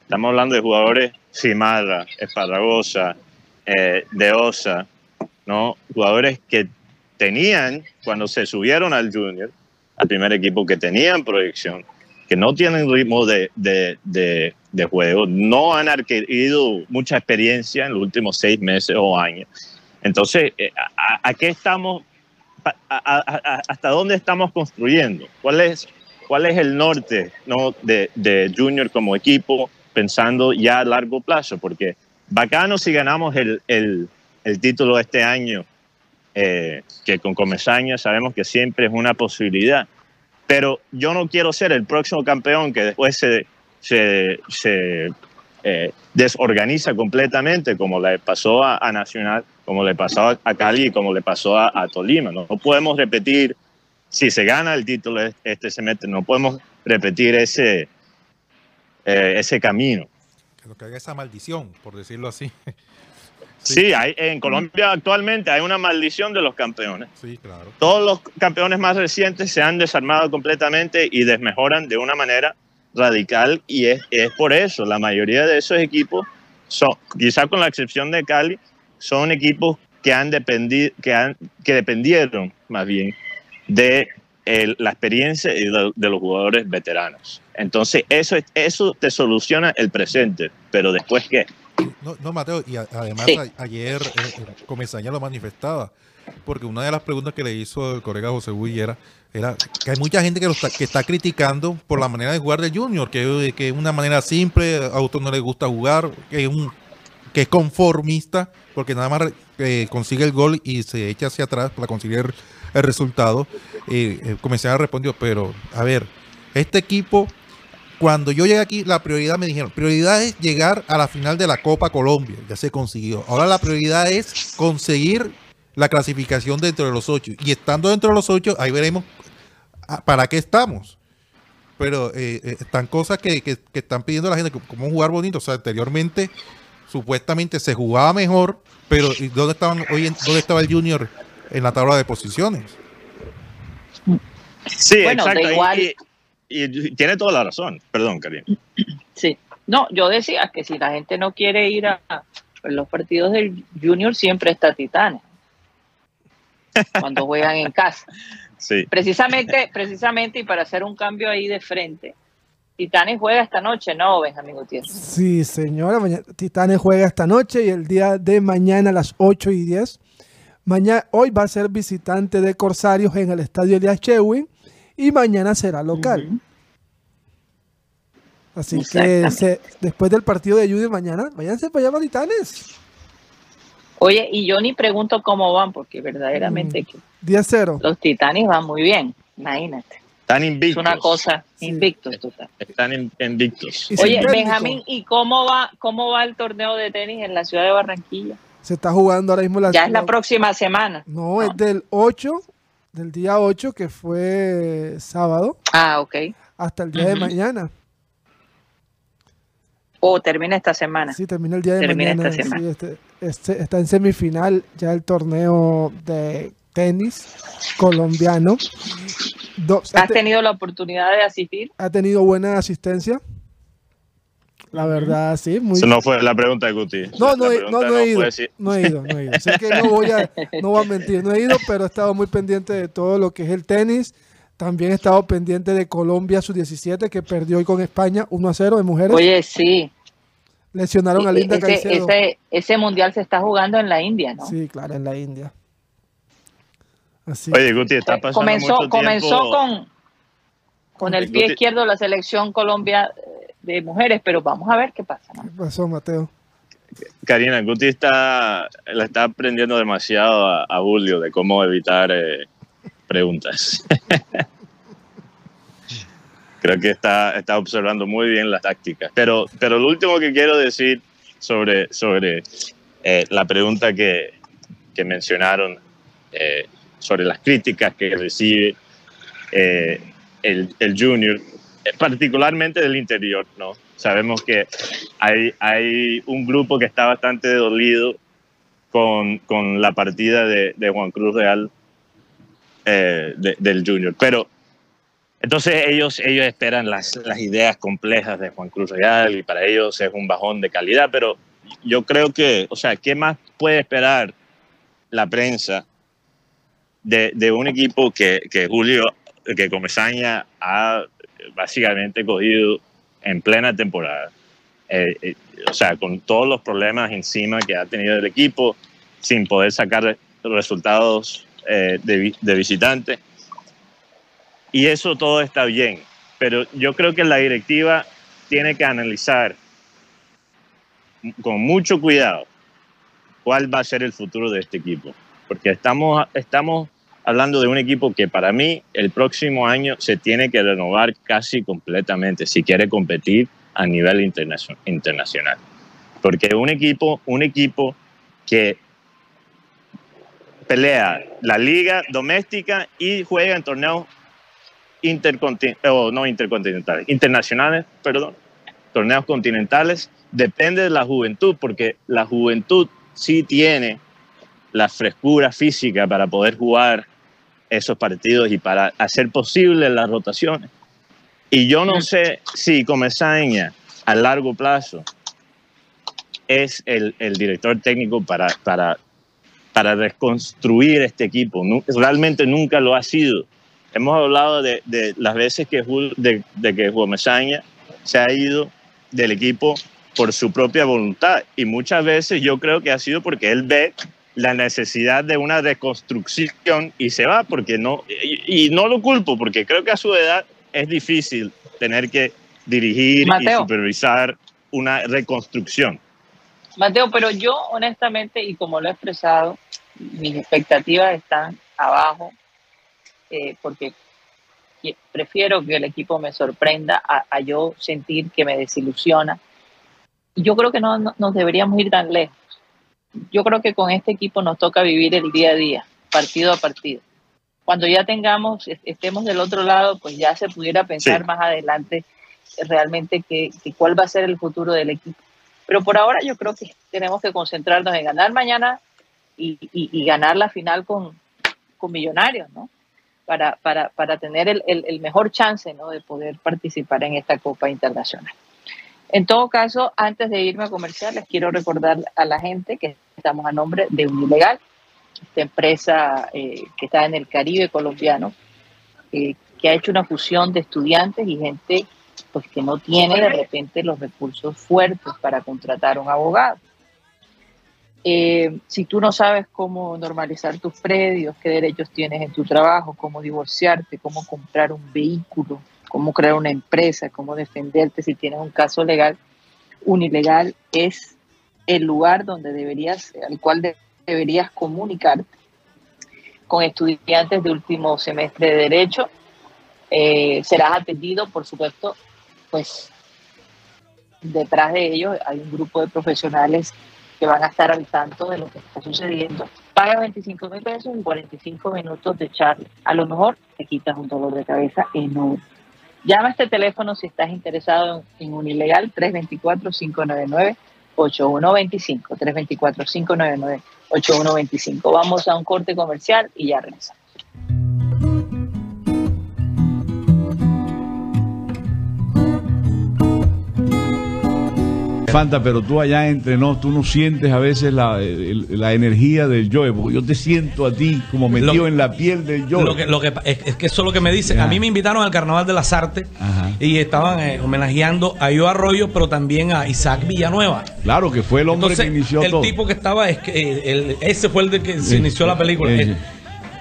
Estamos hablando de jugadores Simarra, Esparragosa, eh, De Osa, ¿no? Jugadores que tenían, cuando se subieron al Junior, al primer equipo, que tenían proyección, que no tienen ritmo de, de, de, juego, no han adquirido mucha experiencia en los últimos seis meses o años. Entonces, eh, ¿a, qué estamos, hasta dónde estamos construyendo? ¿Cuál es cuál es el norte ¿no? de, de, Junior como equipo pensando ya a largo plazo, porque bacano si ganamos el, el, el título este año, eh, que con Comesaña sabemos que siempre es una posibilidad, pero yo no quiero ser el próximo campeón que después se, se, se eh, desorganiza completamente, como le pasó a, Nacional, como le pasó a Cali, como le pasó a, a Tolima. ¿no? no podemos repetir si se gana el título este semestre, no podemos repetir ese, eh, ese camino. Que lo que haga esa maldición, por decirlo así. Sí, hay, en Colombia actualmente hay una maldición de los campeones. Sí, claro. Todos los campeones más recientes se han desarmado completamente y desmejoran de una manera radical y es, es por eso, la mayoría de esos equipos, son, quizá con la excepción de Cali, son equipos que, han dependido, que, han, que dependieron más bien de la experiencia y de, los jugadores veteranos. Entonces, eso, eso te soluciona el presente, pero después qué? No, Mateo, y además ayer eh, Comesaña lo manifestaba, porque una de las preguntas que le hizo el colega José Buy era, que hay mucha gente que, lo está, que está criticando por la manera de jugar del Junior, que, que es una manera simple, a Auto no le gusta jugar, que es, un, que es conformista, porque nada más eh, consigue el gol y se echa hacia atrás para conseguir el resultado. Eh, comencé a responder, pero a ver, este equipo, cuando yo llegué aquí, la prioridad me dijeron, prioridad es llegar a la final de la Copa Colombia, ya se consiguió. Ahora la prioridad es conseguir la clasificación dentro de los ocho. Y estando dentro de los ocho, ahí veremos para qué estamos. Pero eh, eh, están cosas que, que, están pidiendo la gente, como jugar bonito. O sea, anteriormente supuestamente se jugaba mejor, pero ¿dónde estaban hoy dónde estaba el Junior en la tabla de posiciones. Sí, exacto. Y, tiene toda la razón. Perdón, Karim. Sí. No, yo decía que si la gente no quiere ir a, los partidos del Junior, siempre está Titanes. Cuando juegan en casa. Sí. Precisamente, precisamente, y para hacer un cambio ahí de frente, Titanes juega esta noche, ¿no, Benjamín Gutiérrez? Sí, señora. Titanes juega esta noche y el día de mañana a las 8 y 10 Mañana, hoy va a ser visitante de Corsarios en el estadio Elias Chewin y mañana será local. Así que después del partido de Judy mañana, váyanse para allá, Titanes. Oye, y yo ni pregunto cómo van, porque verdaderamente que 10-0. los Titanes van muy bien, imagínate. Están Es invictos. una cosa Sí. invictos total. Están in- invictos. Y Oye. Benjamín, ¿y cómo va, cómo va el torneo de tenis en la ciudad de Barranquilla? Se está jugando ahora mismo la. Ya es la próxima semana. No, es del 8, del día 8, que fue sábado, Ah, ok. hasta el día de mañana. O termina esta semana. Sí, termina el día de Termina mañana. esta semana. sí, este- este- está en semifinal ya el torneo de tenis colombiano. Do- ¿Has te- tenido la oportunidad de asistir? ha tenido buena asistencia. La verdad, sí, muy Eso no fue la pregunta de Guti. No, no, no, no he ido. fue si- No he ido, no he ido. Sé que no voy, a, no voy a mentir, no he ido, pero he estado muy pendiente de todo lo que es el tenis. También he estado pendiente de Colombia sub-17, que perdió hoy con España 1 a 0 de mujeres. Oye, sí. Lesionaron a Linda ese, Caicedo. ese, ese mundial se está jugando en la India, ¿no? Sí, claro, en la India. Así. Oye, Guti, está pasando comenzó mucho comenzó con, con el pie Guti- izquierdo la selección Colombia eh, de mujeres, pero vamos a ver qué pasa. ¿no? ¿Qué pasó, Mateo? Karina, Guti está, le está aprendiendo demasiado a, a Julio de cómo evitar eh, preguntas. Creo que está, está observando muy bien las tácticas. Pero, pero lo último que quiero decir sobre, sobre eh, la pregunta que, que mencionaron eh, sobre las críticas que recibe eh, el, el junior, particularmente del interior, ¿no? Sabemos que hay, hay un grupo que está bastante dolido con, con la partida de, Juan Cruz Real eh, de- del Junior. Pero entonces ellos, ellos esperan las, las ideas complejas de Juan Cruz Real y para ellos es un bajón de calidad. Pero yo creo que, o sea, ¿qué más puede esperar la prensa de, de un equipo que, que Julio, que Comesaña ha básicamente cogido en plena temporada? Eh, eh, o sea, con todos los problemas encima que ha tenido el equipo, sin poder sacar resultados eh, de, de visitante. Y eso todo está bien, pero yo creo que la directiva tiene que analizar con mucho cuidado cuál va a ser el futuro de este equipo, porque estamos, estamos hablando de un equipo que para mí el próximo año se tiene que renovar casi completamente si quiere competir a nivel internacio- internacional. Porque un equipo, un equipo que pelea la liga doméstica y juega en torneos intercontinentales, no intercontinentales, internacionales, perdón, torneos continentales, depende de la juventud, porque la juventud sí tiene la frescura física para poder jugar esos partidos y para hacer posible las rotaciones. Y yo no sé si Comesaña a largo plazo es el, el director técnico para, para, para reconstruir este equipo. Realmente nunca lo ha sido. Hemos hablado de, de las veces que, de, de que Comesaña se ha ido del equipo por su propia voluntad y muchas veces yo creo que ha sido porque él ve la necesidad de una reconstrucción y se va porque no y, y no lo culpo porque creo que a su edad es difícil tener que dirigir y Mateo. supervisar una reconstrucción. Mateo, pero yo honestamente, y como lo he expresado, mis expectativas están abajo, eh, porque prefiero que el equipo me sorprenda a, a yo sentir que me desilusiona. Y Yo creo que no, no- nos deberíamos ir tan lejos. Yo creo que con este equipo nos toca vivir el día a día, partido a partido. Cuando ya tengamos, est- estemos del otro lado, pues ya se pudiera pensar Sí. más adelante realmente que, que cuál va a ser el futuro del equipo. Pero por ahora yo creo que tenemos que concentrarnos en ganar mañana y, y- y ganar la final con, con Millonarios, ¿no? Para, para, para tener el, el- el mejor chance, ¿no? De poder participar en esta Copa Internacional. En todo caso, antes de irme a comercial, les quiero recordar a la gente que estamos a nombre de Unilegal, esta empresa eh, que está en el Caribe colombiano, eh, que ha hecho una fusión de estudiantes y gente pues que no tiene de repente los recursos fuertes para contratar un abogado. Eh, si tú no sabes cómo normalizar tus predios, qué derechos tienes en tu trabajo, cómo divorciarte, cómo comprar un vehículo, cómo crear una empresa, cómo defenderte si tienes un caso legal, Unilegal es el lugar donde deberías, al cual deberías comunicarte con estudiantes de último semestre de Derecho. Eh, serás atendido, por supuesto, pues detrás de ellos hay un grupo de profesionales que van a estar al tanto de lo que está sucediendo. Paga 25 mil pesos y 45 minutos de charla. A lo mejor te quitas un dolor de cabeza enorme. Llama este teléfono si estás interesado en un ilegal 324-599-8125. 324-599-8125. Vamos a un corte comercial y ya regresamos. Fanta, pero tú allá entre nos, tú no sientes a veces la, el- la energía del Joe, porque yo te siento a ti como metido Lo- en la piel del Joe. Lo que, lo que, es, es que eso es lo que me dicen. Ya. A mí me invitaron al Carnaval de las Artes Ajá. y estaban eh, homenajeando a Yo Arroyo, pero también a Isaac Villanueva. Claro, que fue el hombre Entonces, que inició el todo. tipo que estaba, es que, eh, el- ese fue el de que se Sí. inició la película. Sí. Eh,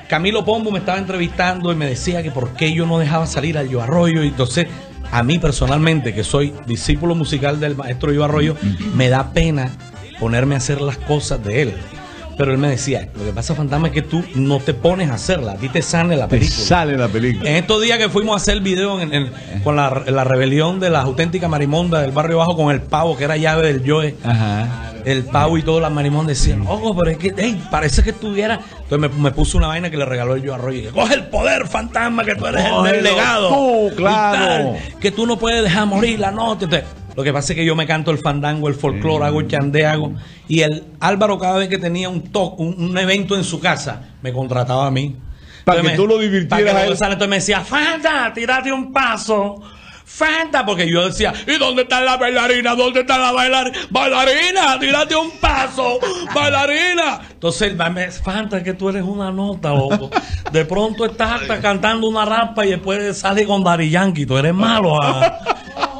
Camilo Pombo me estaba entrevistando y me decía que por qué yo no dejaba salir al Yo Arroyo. Y entonces, a mí personalmente, que soy discípulo musical del maestro Yo Arroyo, me da pena ponerme a hacer las cosas de él. Pero él me decía, lo que pasa, Fantasma, es que tú no te pones a hacerla, a ti te sale la Te película. sale la película. En estos días que fuimos a hacer el video en- en- con la, la rebelión de la auténtica marimonda del barrio bajo con el pavo, que era llave del Joe. Ajá. El pavo y todo la marimón decían, ojo, pero es que, hey, parece que estuviera. Entonces me, me puso una vaina que le regaló el Joe Arroyo. y que, Coge el poder, fantasma, que tú eres el del legado. tú, claro. tal, que tú no puedes dejar morir la. Entonces, lo que pasa es que yo me canto el fandango, el folclore, hago el chandé, hago. Y el Álvaro, cada vez que tenía un, to- un, un evento en su casa, me contrataba a mí. Para que me- tú lo divirtieras para que a él. Entonces me decía, Fanta, tírate un paso. Fanta, porque yo decía, ¿y dónde está la bailarina? ¿Dónde está la bailarina? Bailarina, tírate un paso, bailarina. Entonces él me Fanta, que tú eres una nota, loco. De pronto estás hasta cantando una rapa y después sale con Dari Yankee, tú eres malo. ah.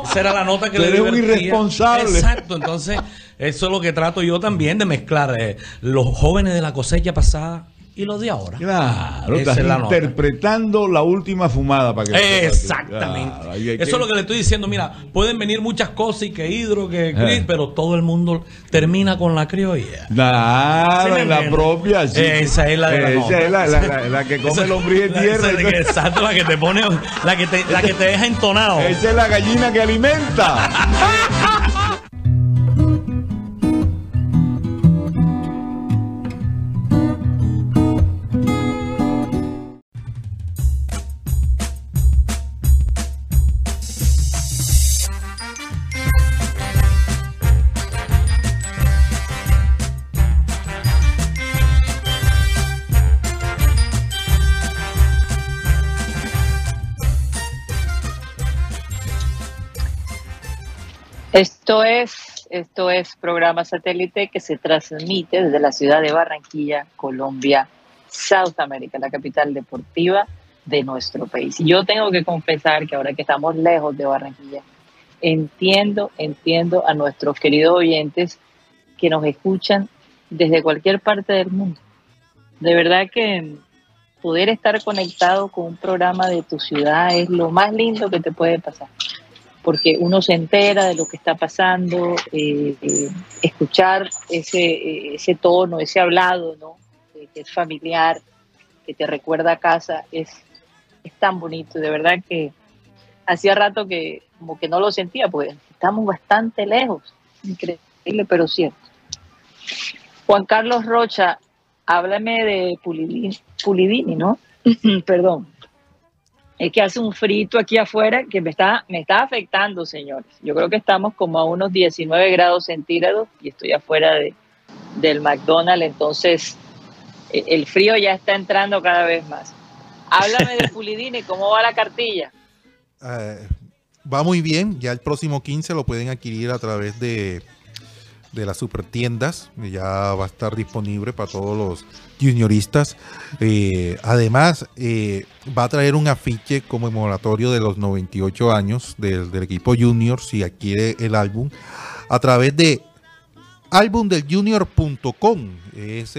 Esa era la nota que Tú le eres un irresponsable. Exacto, entonces eso es lo que trato yo también de mezclar eh, los jóvenes de la cosecha pasada y los de ahora. Claro, Esa estás nota. interpretando la última fumada para que Exactamente. Claro, Eso es lo que le estoy diciendo. Mira, pueden venir muchas cosas y que hidro, que Eh. Chris, pero todo el mundo termina con la criolla. Claro, ¿Sí me en la propia. sí. Esa es la de la Esa nota. es la, la- la- la que come el hombre tierra. esa de que- Exacto, la que te pone, la que te, la que te deja entonado. Esa es la gallina que alimenta. Esto es, esto es programa satélite que se transmite desde la ciudad de Barranquilla, Colombia, South America, la capital deportiva de nuestro país. Yo tengo que confesar que ahora que estamos lejos de Barranquilla, entiendo, entiendo a nuestros queridos oyentes que nos escuchan desde cualquier parte del mundo. De verdad que poder estar conectado con un programa de tu ciudad es lo más lindo que te puede pasar porque uno se entera de lo que está pasando, eh, eh, escuchar ese, eh, ese tono, ese hablado, ¿no? Que es familiar, que te recuerda a casa, es, es tan bonito. De verdad que hacía rato que como que no lo sentía, porque estamos bastante lejos. Increíble, pero cierto. Juan Carlos Rocha, háblame de Pulidini, Pulidini ¿no? Perdón es que hace un frito aquí afuera que me está, me está afectando, señores. Yo creo que estamos como a unos 19 grados centígrados y estoy afuera de, del McDonald's, entonces eh, el frío ya está entrando cada vez más. Háblame de Pulidini, ¿cómo va la cartilla? Eh, va muy bien, ya el próximo 15 lo pueden adquirir a través de, de las supertiendas, ya va a estar disponible para todos los junioristas. Eh, además, eh, va a traer un afiche conmemoratorio de los 98 años del, equipo junior si adquiere el álbum a través de albumdeljunior.com es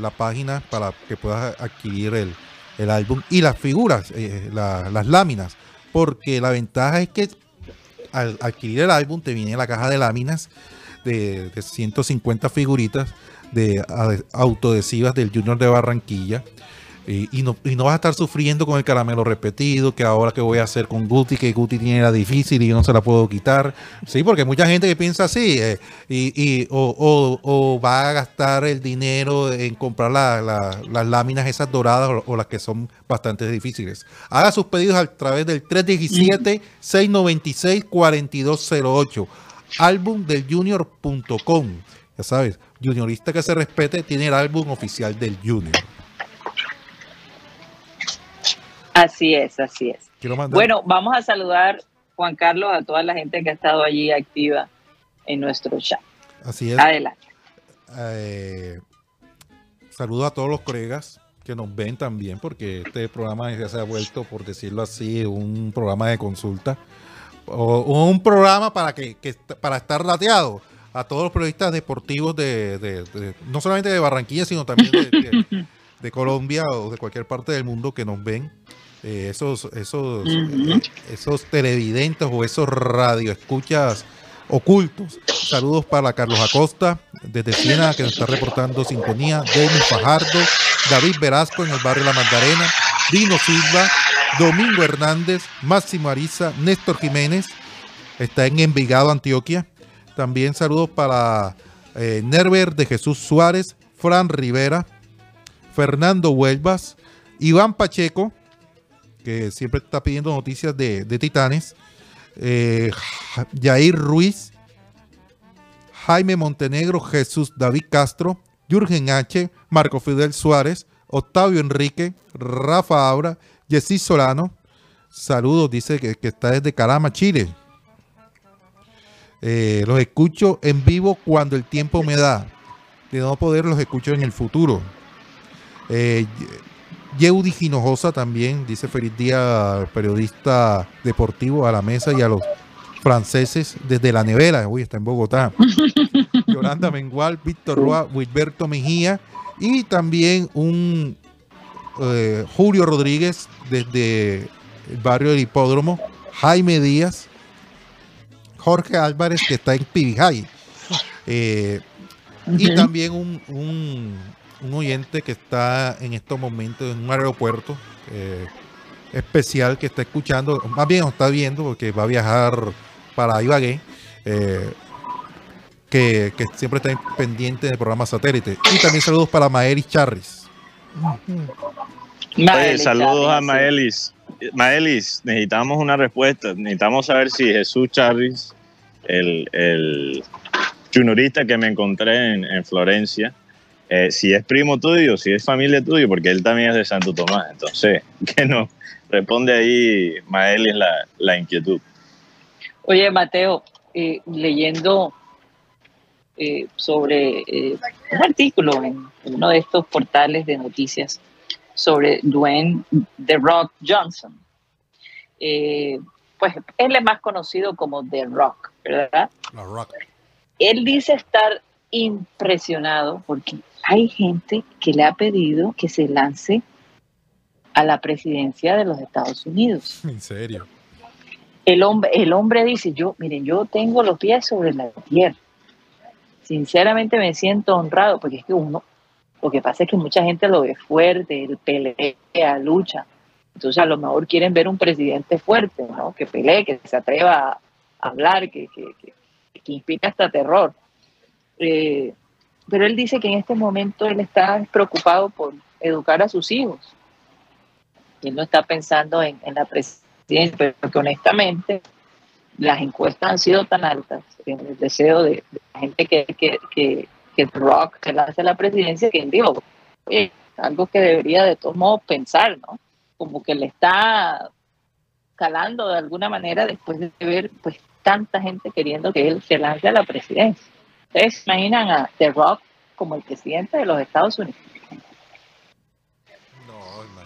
la página para que puedas adquirir el, el álbum y las figuras, eh, la- las láminas, porque la ventaja es que al adquirir el álbum te viene la caja de láminas de, de 150 figuritas de autoadhesivas del Junior de Barranquilla. Y, no, y no vas a estar sufriendo con el caramelo repetido, que ahora que voy a hacer con Guti, que Guti tiene la difícil y yo no se la puedo quitar. Sí, porque hay mucha gente que piensa así, eh, y, y- o, o- va a gastar el dinero en comprar la- las láminas esas doradas o, o las que son bastante difíciles. Haga sus pedidos a través del 317-696-4208, álbum del junior.com. Ya sabes, juniorista que se respete tiene el álbum oficial del junior. Así es, así es. Bueno, vamos a saludar, Juan Carlos, a toda la gente que ha estado allí activa en nuestro chat. Así es. Adelante. Eh, saludo a todos los colegas que nos ven también, porque este programa ya se ha vuelto, por decirlo así, un programa de consulta. O, o un programa para que, que para estar lateado a todos los periodistas deportivos de, de- de- no solamente de Barranquilla, sino también de, de- Colombia o de cualquier parte del mundo que nos ven. Eh, esos, esos, Ujú. eh, esos televidentes o esos radioescuchas ocultos. Saludos para Carlos Acosta, desde Siena, que nos está reportando sintonía. Jamie Fajardo, David Velasco en el barrio La Magdalena, Dino Silva, Domingo Hernández, Máximo Ariza, Néstor Jiménez, está en Envigado, Antioquia. También saludos para eh, Nerver de Jesús Suárez, Fran Rivera, Fernando Huelvas, Iván Pacheco, que siempre está pidiendo noticias de, Titanes, eh, Ja- Jair Ruiz, Jaime Montenegro, Jesús David Castro, Jürgen H., Marco Fidel Suárez, Octavio Enrique, Rafa Abra, Jessy Solano. Saludos, dice que, que está desde Calama, Chile. Eh, los escucho en vivo cuando el tiempo me da. De no poder, los escucho en el futuro. Eh, Yeudi Hinojosa también dice feliz día al periodista deportivo a la mesa y a los franceses desde la nevera. Uy, está en Bogotá. Yolanda Mengual, Víctor Roa, Wilberto Mejía y también un eh, Julio Rodríguez desde el barrio del Hipódromo, Jaime Díaz, Jorge Álvarez que está en Pibijay. Eh, y también un, un- un oyente que está en estos momentos en un aeropuerto eh, especial que está escuchando, más bien nos está viendo porque va a viajar para Ibagué, eh, que, que siempre está pendiente del programa satélite. Y también saludos para Maeris Charris. Oye, saludos a. Maelis. Maelis, necesitamos una respuesta. Necesitamos saber si Jesús Charris, el, el juniorista que me encontré en, en Florencia, eh, si es primo tuyo, si es familia tuya, porque él también es de Santo Tomás. Entonces, que nos responde ahí Maelis la, la inquietud. Oye, Mateo, eh, leyendo eh, sobre eh, un artículo en uno de estos portales de noticias sobre Dwayne The Rock Johnson. Eh, pues él es más conocido como The Rock, ¿verdad? La Rock. Él dice estar impresionado porque hay gente que le ha pedido que se lance a la presidencia de los Estados Unidos. En serio. El hombre, el hombre dice, yo, miren, yo tengo los pies sobre la tierra. Sinceramente me siento honrado, porque es que uno, lo que pasa es que mucha gente lo ve fuerte, pelea, lucha. Entonces a lo mejor quieren ver un presidente fuerte, ¿no? Que pelee, que se atreva a hablar, que, que, que, que inspire hasta terror. Eh, pero él dice que en este momento él está preocupado por educar a sus hijos. Él no está pensando en, en la presidencia, pero que honestamente las encuestas han sido tan altas en el deseo de, de la gente que, que, que, que The Rock se lance a la presidencia, que él dijo, oye, algo que debería de todos modos pensar, ¿no? Como que le está calando de alguna manera después de ver pues tanta gente queriendo que él se lance a la presidencia. Ustedes se imaginan a The Rock como el presidente de los Estados Unidos.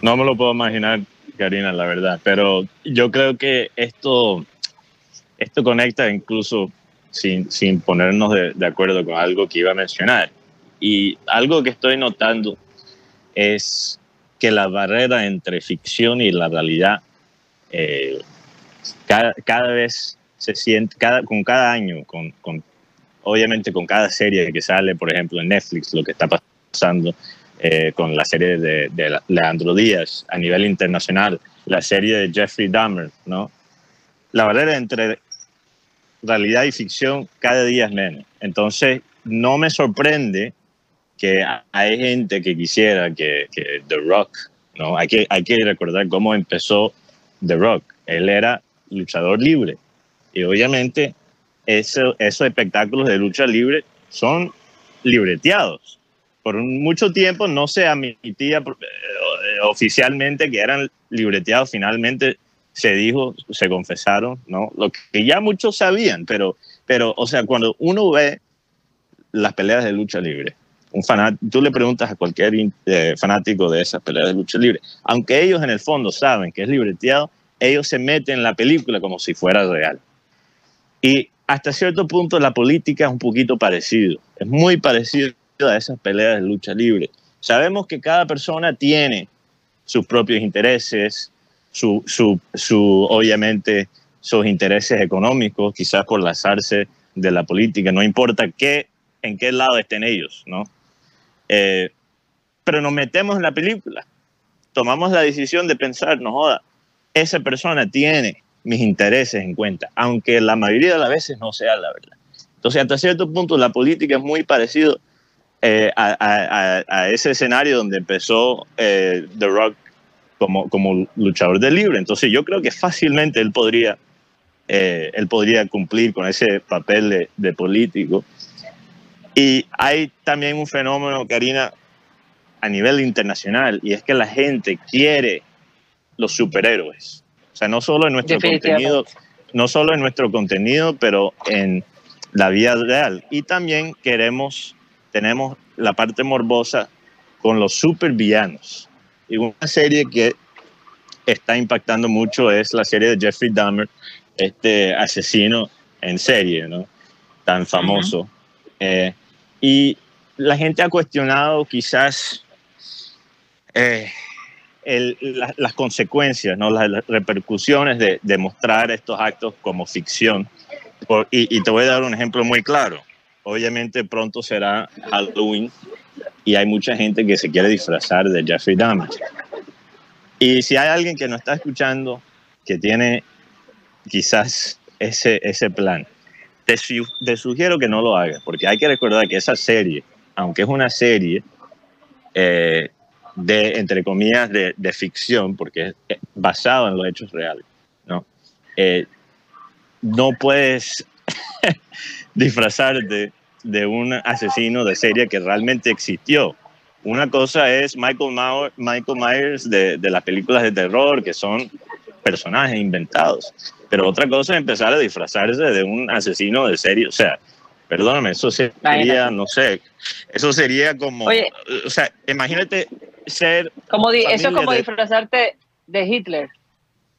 No me lo puedo imaginar, Karina, la verdad. Pero yo creo que esto, esto conecta incluso sin, sin ponernos de, de acuerdo con algo que iba a mencionar. Y algo que estoy notando es que la barrera entre ficción y la realidad eh, cada, cada vez se siente, cada, con cada año, con, con obviamente con cada serie que sale, por ejemplo, en Netflix, lo que está pasando eh, con la serie de, de Leandro Díaz a nivel internacional, la serie de Jeffrey Dahmer, ¿no? La barrera entre realidad y ficción cada día es menos. Entonces, no me sorprende que hay gente que quisiera que, que The Rock, ¿no? Hay que, hay que recordar cómo empezó The Rock. Él era luchador libre. Y obviamente eso, esos espectáculos de lucha libre son libreteados. Por mucho tiempo no se admitía eh, oficialmente que eran libreteados. Finalmente se dijo, se confesaron, ¿no? Lo que ya muchos sabían, pero, pero o sea, cuando uno ve las peleas de lucha libre, un fanático, tú le preguntas a cualquier eh, fanático de esas peleas de lucha libre, aunque ellos en el fondo saben que es libreteado, ellos se meten en la película como si fuera real. Y hasta cierto punto la política es un poquito parecido, es muy parecido a esas peleas de lucha libre. Sabemos que cada persona tiene sus propios intereses, su, su, su, obviamente sus intereses económicos, quizás por lazarse de la política, no importa qué, en qué lado estén ellos, ¿no? Eh, pero nos metemos en la película, tomamos la decisión de pensar, no joda, esa persona tiene mis intereses en cuenta, aunque la mayoría de las veces no sea la verdad. Entonces, hasta cierto punto, la política es muy parecido eh, a, ese escenario donde empezó eh, The Rock como, como luchador de libre. Entonces, yo creo que fácilmente él podría, eh, él podría cumplir con ese papel de, de político. Y hay también un fenómeno, Karina, a nivel internacional, y es que la gente quiere los superhéroes. O sea, no solo en nuestro contenido, no solo en nuestro contenido, pero en la vida real. Y también queremos, tenemos la parte morbosa con los supervillanos. Y una serie que está impactando mucho es la serie de Jeffrey Dahmer, este asesino en serie, ¿no? Tan famoso. Uh -huh. eh, y la gente ha cuestionado quizás eh, el, la, las consecuencias, ¿no? las, repercusiones de, de, mostrar estos actos como ficción. Por, y, y, te voy a dar un ejemplo muy claro. Obviamente pronto será Halloween y hay mucha gente que se quiere disfrazar de Jeffrey Dahmer. Y si hay alguien que no está escuchando, que tiene quizás ese, ese plan, te, te sugiero que no lo hagas, porque hay que recordar que esa serie, aunque es una serie, eh, de, entre comillas, de, de, ficción, porque es basado en los hechos reales, ¿no? Eh, no puedes disfrazarte de un asesino de serie que realmente existió. Una cosa es Michael, Mauer, Michael Myers de, de, las películas de terror, que son personajes inventados. Pero otra cosa es empezar a disfrazarse de un asesino de serie. O sea, perdóname, eso sería, no sé, eso sería como, Oye, o sea, imagínate ser... Como di, eso es como de, disfrazarte de Hitler.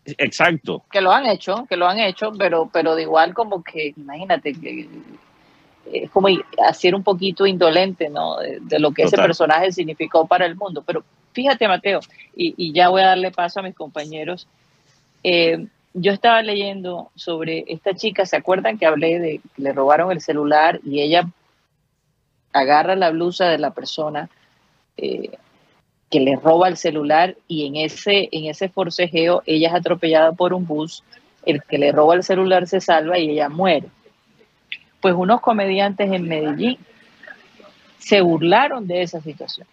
Exacto. Que lo han hecho, que lo han hecho, pero, pero de igual como que, imagínate, que es como hacer un poquito indolente, ¿no? De, de lo que Total. ese personaje significó para el mundo. Pero fíjate, Mateo, y, y ya voy a darle paso a mis compañeros. Eh, yo estaba leyendo sobre esta chica, ¿se acuerdan que hablé de que le robaron el celular y ella agarra la blusa de la persona eh, que le roba el celular y en ese, en ese forcejeo ella es atropellada por un bus, el que le roba el celular se salva y ella muere. Pues unos comediantes en Medellín se burlaron de esa situación.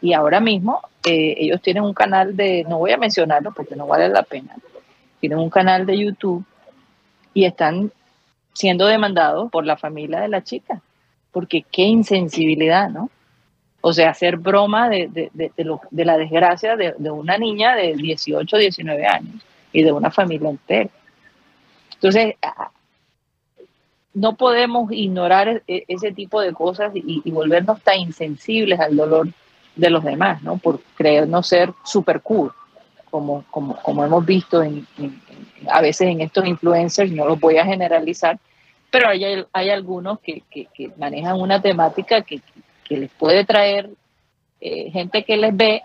Y ahora mismo eh, ellos tienen un canal de, no voy a mencionarlo porque no vale la pena, tienen un canal de YouTube y están siendo demandados por la familia de la chica. Porque qué insensibilidad, ¿no? O sea, hacer broma de, de, de, la desgracia de, una niña de 18, 19 años y de una familia entera. Entonces, no podemos ignorar e, ese tipo de cosas y, y volvernos tan insensibles al dolor de los demás, ¿no? Por creernos ser super cool, como, como, como hemos visto en, a veces en estos influencers, no los voy a generalizar, pero hay, hay algunos que, que, manejan una temática que, que les puede traer eh, gente que les ve,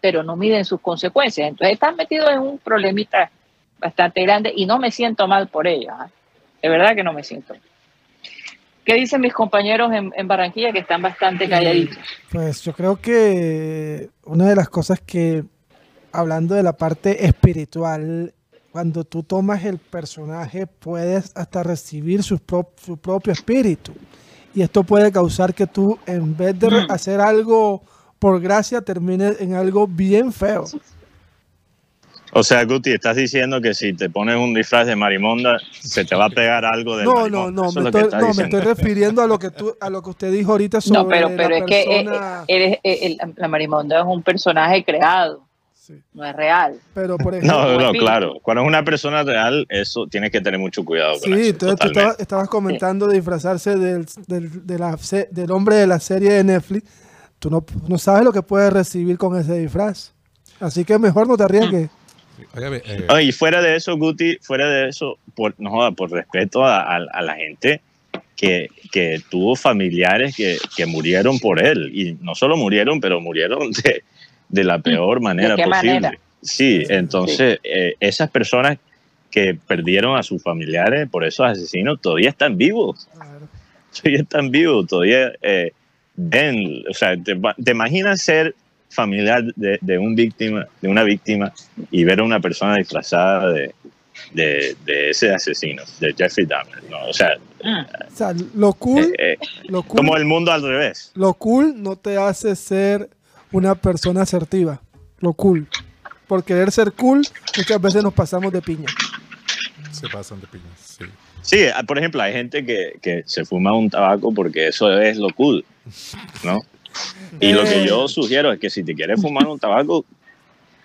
pero no miden sus consecuencias. Entonces están metidos en un problemita bastante grande y no me siento mal por ellos. ¿eh? De verdad que no me siento. ¿Qué dicen mis compañeros en, en Barranquilla que están bastante calladitos? Pues yo creo que una de las cosas que, hablando de la parte espiritual, cuando tú tomas el personaje, puedes hasta recibir su, pro- su propio espíritu. Y esto puede causar que tú, en vez de Mm. hacer algo por gracia, termines en algo bien feo. O sea, Guti, estás diciendo que si te pones un disfraz de marimonda, se te va a pegar algo de No, no, no, me estoy, no, me estoy refiriendo a lo que tú, a lo que usted dijo ahorita sobre No, pero, pero la es que eh, persona. eh, eres- eh, la marimonda es un personaje creado, Sí. no es real. Pero por ejemplo, No, no, claro. Cuando es una persona real, eso tienes que tener mucho cuidado con Sí, eso. entonces tú estabas, estabas comentando de disfrazarse del, del, de la se- del hombre de la serie de Netflix. Tú no, no sabes lo que puedes recibir con ese disfraz. Así que mejor no te arriesgues. Eh, Oye, y fuera de eso, Guti, fuera de eso, por, no joda, por respeto a, a- a la gente que, que tuvo familiares que, que murieron por él. Y no solo murieron, pero murieron de, de la peor manera qué posible. manera? Sí, entonces eh, esas personas que perdieron a sus familiares por esos asesinos todavía están vivos. Claro. todavía están vivos, todavía eh, ven, o sea, te, te imaginas ser familiar de, de un víctima, de una víctima y ver a una persona disfrazada de, de, de ese asesino, de Jeffrey Dahmer, ¿no? O sea. O sea, lo cool, eh, eh, lo cool, como el mundo al revés. lo cool no te hace ser una persona asertiva. Lo cool. Por querer ser cool, muchas veces nos pasamos de piña. se pasan de piñas. Sí. Sí, ah, por ejemplo, hay gente que, que se fuma un tabaco porque eso es lo cool, ¿no? Y lo que Eh. yo sugiero es que si te quieres fumar un tabaco,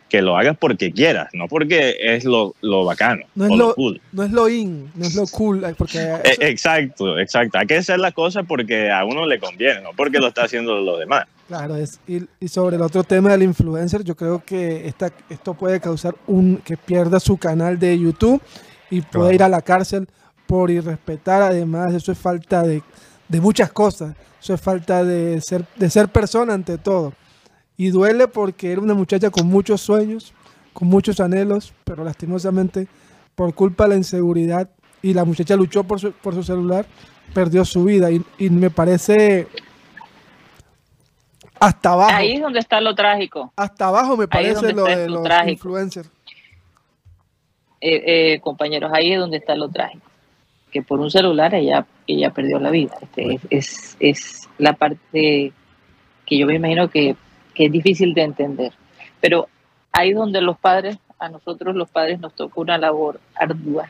que lo hagas porque quieras, no porque es lo, lo bacano No es o lo, lo cool. no es lo in, no es lo cool. Porque Eh, Exacto, exacto. Hay que hacer las cosas porque a uno le conviene, no porque lo está haciendo los demás. Claro, es, y, y sobre el otro tema del influencer, yo creo que esta, esto puede causar un que pierda su canal de YouTube y puede Claro. ir a la cárcel por irrespetar. Además, eso es falta de, de muchas cosas. Eso es falta de ser, de ser persona ante todo. Y duele porque era una muchacha con muchos sueños, con muchos anhelos, pero lastimosamente, por culpa de la inseguridad, y la muchacha luchó por su, por su celular, perdió su vida. Y, y me parece hasta abajo. Ahí es donde está lo trágico. Hasta abajo me parece lo de lo los trágico. influencers. Eh, eh, compañeros, ahí es donde está lo trágico. Que por un celular ella, ella perdió la vida. Este, es, es, la parte que yo me imagino que, que es difícil de entender. Pero ahí donde los padres, a nosotros los padres nos tocó una labor ardua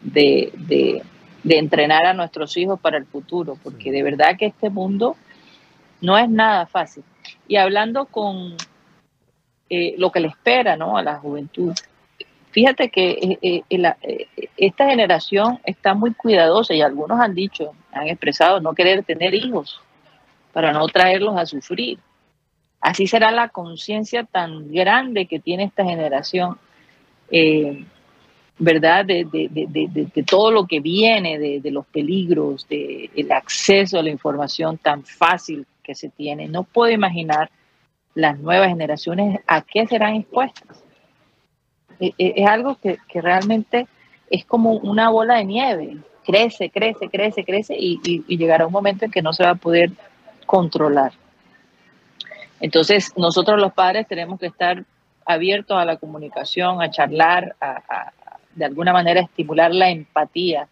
de, de, de entrenar a nuestros hijos para el futuro, porque de verdad que este mundo no es nada fácil. Y hablando con eh, lo que le espera ¿no? a la juventud, fíjate que eh, eh, eh, esta generación está muy cuidadosa y algunos han dicho, han expresado no querer tener hijos para no traerlos a sufrir. Así será la conciencia tan grande que tiene esta generación, ¿verdad? De, de- de- de- todo lo que viene, de los peligros, del acceso a la información tan fácil que se tiene. No puedo imaginar las nuevas generaciones a qué serán expuestas. E- e- Es algo que, que realmente es como una bola de nieve. Crece, crece, crece, crece y, llegará un momento en que no se va a poder controlar. Entonces, nosotros los padres tenemos que estar abiertos a la comunicación, a charlar, a, de alguna manera estimular la empatía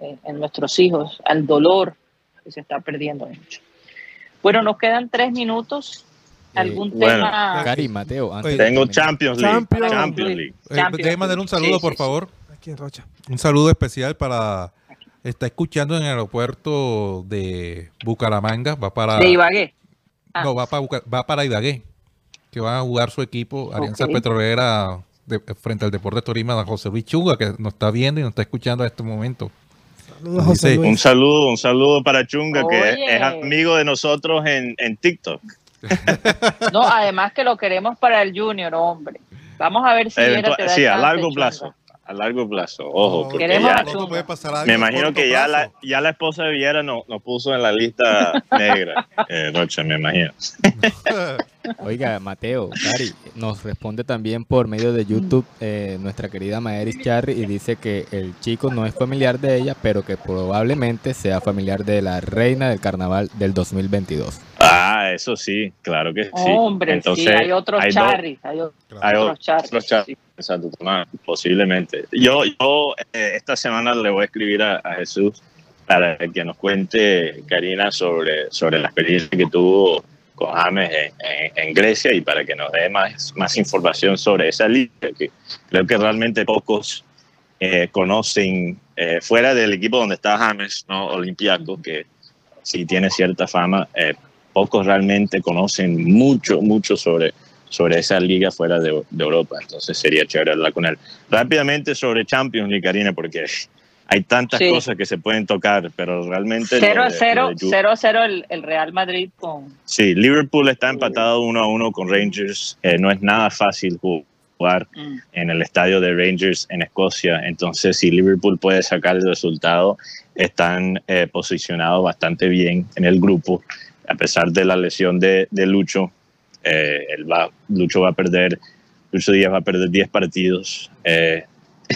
eh, en nuestros hijos, al dolor que se está perdiendo mucho. Bueno, nos quedan tres minutos. ¿Algún bueno. tema? Cari, Mateo, antes Oye, de Tengo Champions League. Champions. Champions League. Eh, Champions. déjeme mandar un saludo, Sí, por sí, favor. Aquí en Rocha. Un saludo especial para. Está escuchando en el aeropuerto de Bucaramanga. Va para. De Ibagué. Ah. No, va para, Buca- va para Ibagué. Que van a jugar su equipo, Alianza. Petrolera, de- frente al Deporte Torima, José Luis Chuga, que nos está viendo y nos está escuchando en este momento. Saludos, José Dice- Luis. Un saludo, un saludo para Chunga, que es amigo de nosotros en, en TikTok. No, además que lo queremos para el Junior, hombre. Vamos a ver si te da sí, a largo Chunga. plazo. A largo plazo, ojo. No, porque Queremos ya- puede pasar algo me imagino que ya plazo. la, ya la esposa de Viera no- nos puso en la lista negra. Eh, Rocha, me imagino. Oiga, Mateo, Cari, nos responde también por medio de YouTube eh, nuestra querida Maeris Charry y dice que el chico no es familiar de ella, pero que probablemente sea familiar de la reina del carnaval del 2022. Ah, eso sí, claro que sí. Hombre, Entonces, sí, hay otros hay dos- Charry. Hay, Hay otros exacto, Tomás, posiblemente. Yo, yo eh, esta semana le voy a escribir a, a Jesús para que nos cuente, Karina, sobre, sobre la experiencia que tuvo con James en, en- en Grecia y para que nos dé más, más información sobre esa liga, que creo que realmente pocos eh, conocen, eh, fuera del equipo donde está James, ¿no? Olympiacos, que sí tiene cierta fama, eh, pocos realmente conocen mucho, mucho sobre, sobre esa liga fuera de, de Europa. Entonces sería chévere hablar con él. Rápidamente sobre Champions League, Karina, porque hay tantas Sí. cosas que se pueden tocar, pero realmente... 0 lo a de- 0, lo de Ju- 0 a 0 el, el Real Madrid con. Sí, Liverpool está empatado uno a uno con Rangers. Eh, no es nada fácil jugar Mm. en el estadio de Rangers en Escocia. Entonces, si Liverpool puede sacar el resultado, están eh, posicionados bastante bien en el grupo. A pesar de la lesión de, de Lucho, eh, él va, Lucho va a perder, Lucho Díaz va a perder 10 partidos. Eh,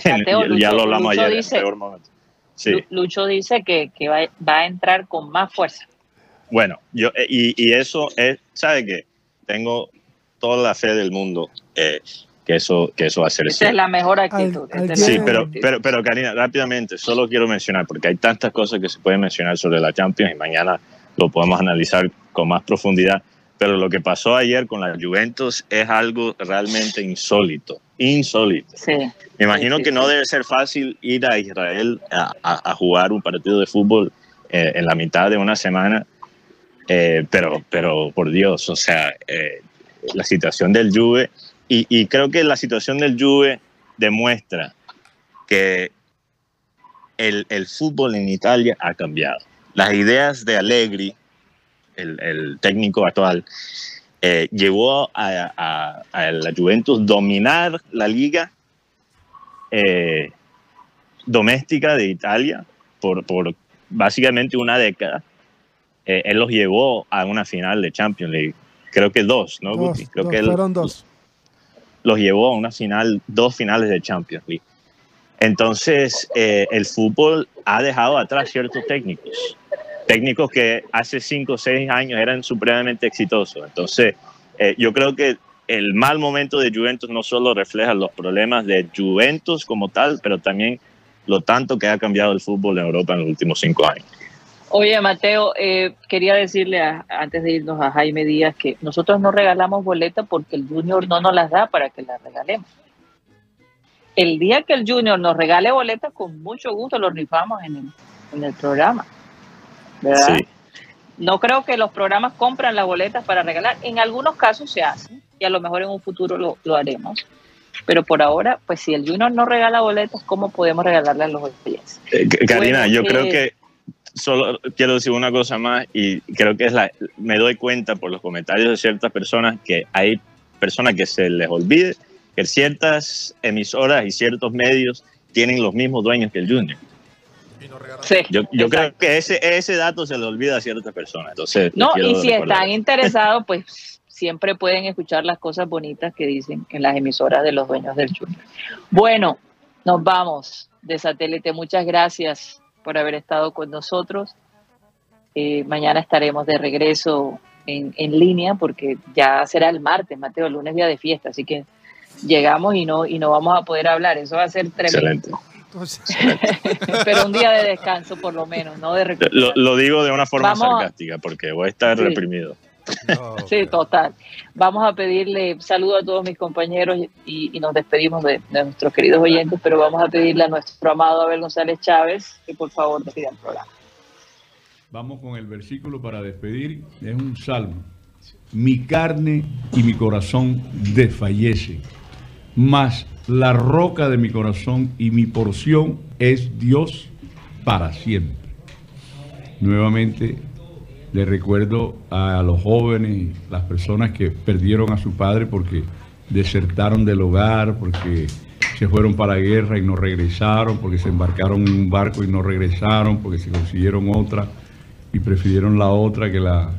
Mateo, ya Lucho- lo hablamos Lucho ayer. en dice- el peor momento. Sí. Lu- Lucho dice que, que va, va a entrar con más fuerza. Bueno, yo eh, y, y eso es, ¿sabe qué? Tengo toda la fe del mundo eh, que eso que eso va a ser Esa cierto. es la mejor actitud. Al- Sí, pero, pero, pero Karina, rápidamente, solo quiero mencionar, porque hay tantas cosas que se pueden mencionar sobre la Champions y mañana lo podemos analizar con más profundidad. Pero lo que pasó ayer con la Juventus es algo realmente insólito, insólito. Sí. Me imagino Sí, sí, que no debe ser fácil ir a Israel a, a- a jugar un partido de fútbol eh, en la mitad de una semana, eh, pero, pero por Dios, o sea, eh, la situación del Juve, y, y creo que la situación del Juve demuestra que el, el fútbol en Italia ha cambiado. Las ideas de Allegri, el, el técnico actual, eh, llevó a, a- a la Juventus dominar la liga eh, doméstica de Italia por, por básicamente una década. Eh, él los llevó a una final de Champions League. Creo que dos, ¿no, Dos, Guti? Creo dos, que él fueron dos. los llevó a una final, dos finales de Champions League. Entonces, eh, el fútbol ha dejado atrás ciertos técnicos, técnicos que hace cinco o seis años eran supremamente exitosos. Entonces, eh, yo creo que el mal momento de Juventus no solo refleja los problemas de Juventus como tal, pero también lo tanto que ha cambiado el fútbol en Europa en los últimos cinco años. Oye, Mateo, eh, quería decirle antes de irnos a Jaime Díaz que nosotros no regalamos boletas porque el Junior no nos las da para que las regalemos. El día que el Junior nos regale boletas, con mucho gusto los rifamos en el, en el programa. ¿Verdad? Sí. No creo que los programas compran las boletas para regalar. En algunos casos se hace y a lo mejor en un futuro lo, lo haremos. Pero por ahora, pues si el Junior no regala boletas, ¿cómo podemos regalarle a los oyentes? Eh, Karina, Bueno, yo eh, creo que solo quiero decir una cosa más y creo que es la me doy cuenta por los comentarios de ciertas personas que hay personas que se les olvide que ciertas emisoras y ciertos medios tienen los mismos dueños que el Junior. Sí, Yo, yo creo que ese, ese dato se le olvida a ciertas personas. Entonces, No, y si recordar. están interesados, pues siempre pueden escuchar las cosas bonitas que dicen en las emisoras de los dueños del Junior. Bueno, nos vamos de satélite. Muchas gracias por haber estado con nosotros. Eh, mañana estaremos de regreso en, en línea porque ya será el martes, Mateo, el lunes día de fiesta, así que llegamos y no, y no vamos a poder hablar. Eso va a ser tremendo. Excelente. Entonces, Pero un día de descanso por lo menos, no de Lo, recuperación. lo digo de una forma Vamos sarcástica porque voy a estar Sí. reprimido. No, Sí, pero- total. Vamos a pedirle saludo a todos mis compañeros y, y nos despedimos de, de nuestros queridos oyentes, pero vamos a pedirle a nuestro amado Abel González Chávez que por favor despida el programa. Vamos con el versículo para despedir. Es un salmo. Mi carne y mi corazón desfallecen, mas la roca de mi corazón y mi porción es Dios para siempre. Nuevamente le recuerdo a los jóvenes, las personas que perdieron a su padre porque desertaron del hogar, porque se fueron para la guerra y no regresaron, porque se embarcaron en un barco y no regresaron, porque se consiguieron otra y prefirieron la otra que la,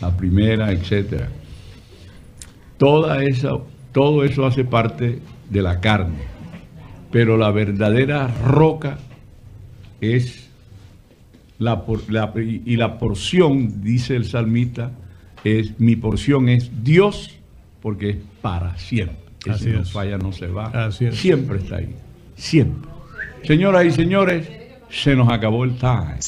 la primera, etcétera. toda esa, todo eso hace parte de la carne. Pero la verdadera roca es la, por- la- y la porción, dice el salmista, es mi porción es Dios porque es para siempre. Ese Así no es. falla, no se va. Así es. Siempre está ahí. Siempre. Señoras y señores, se nos acabó el time.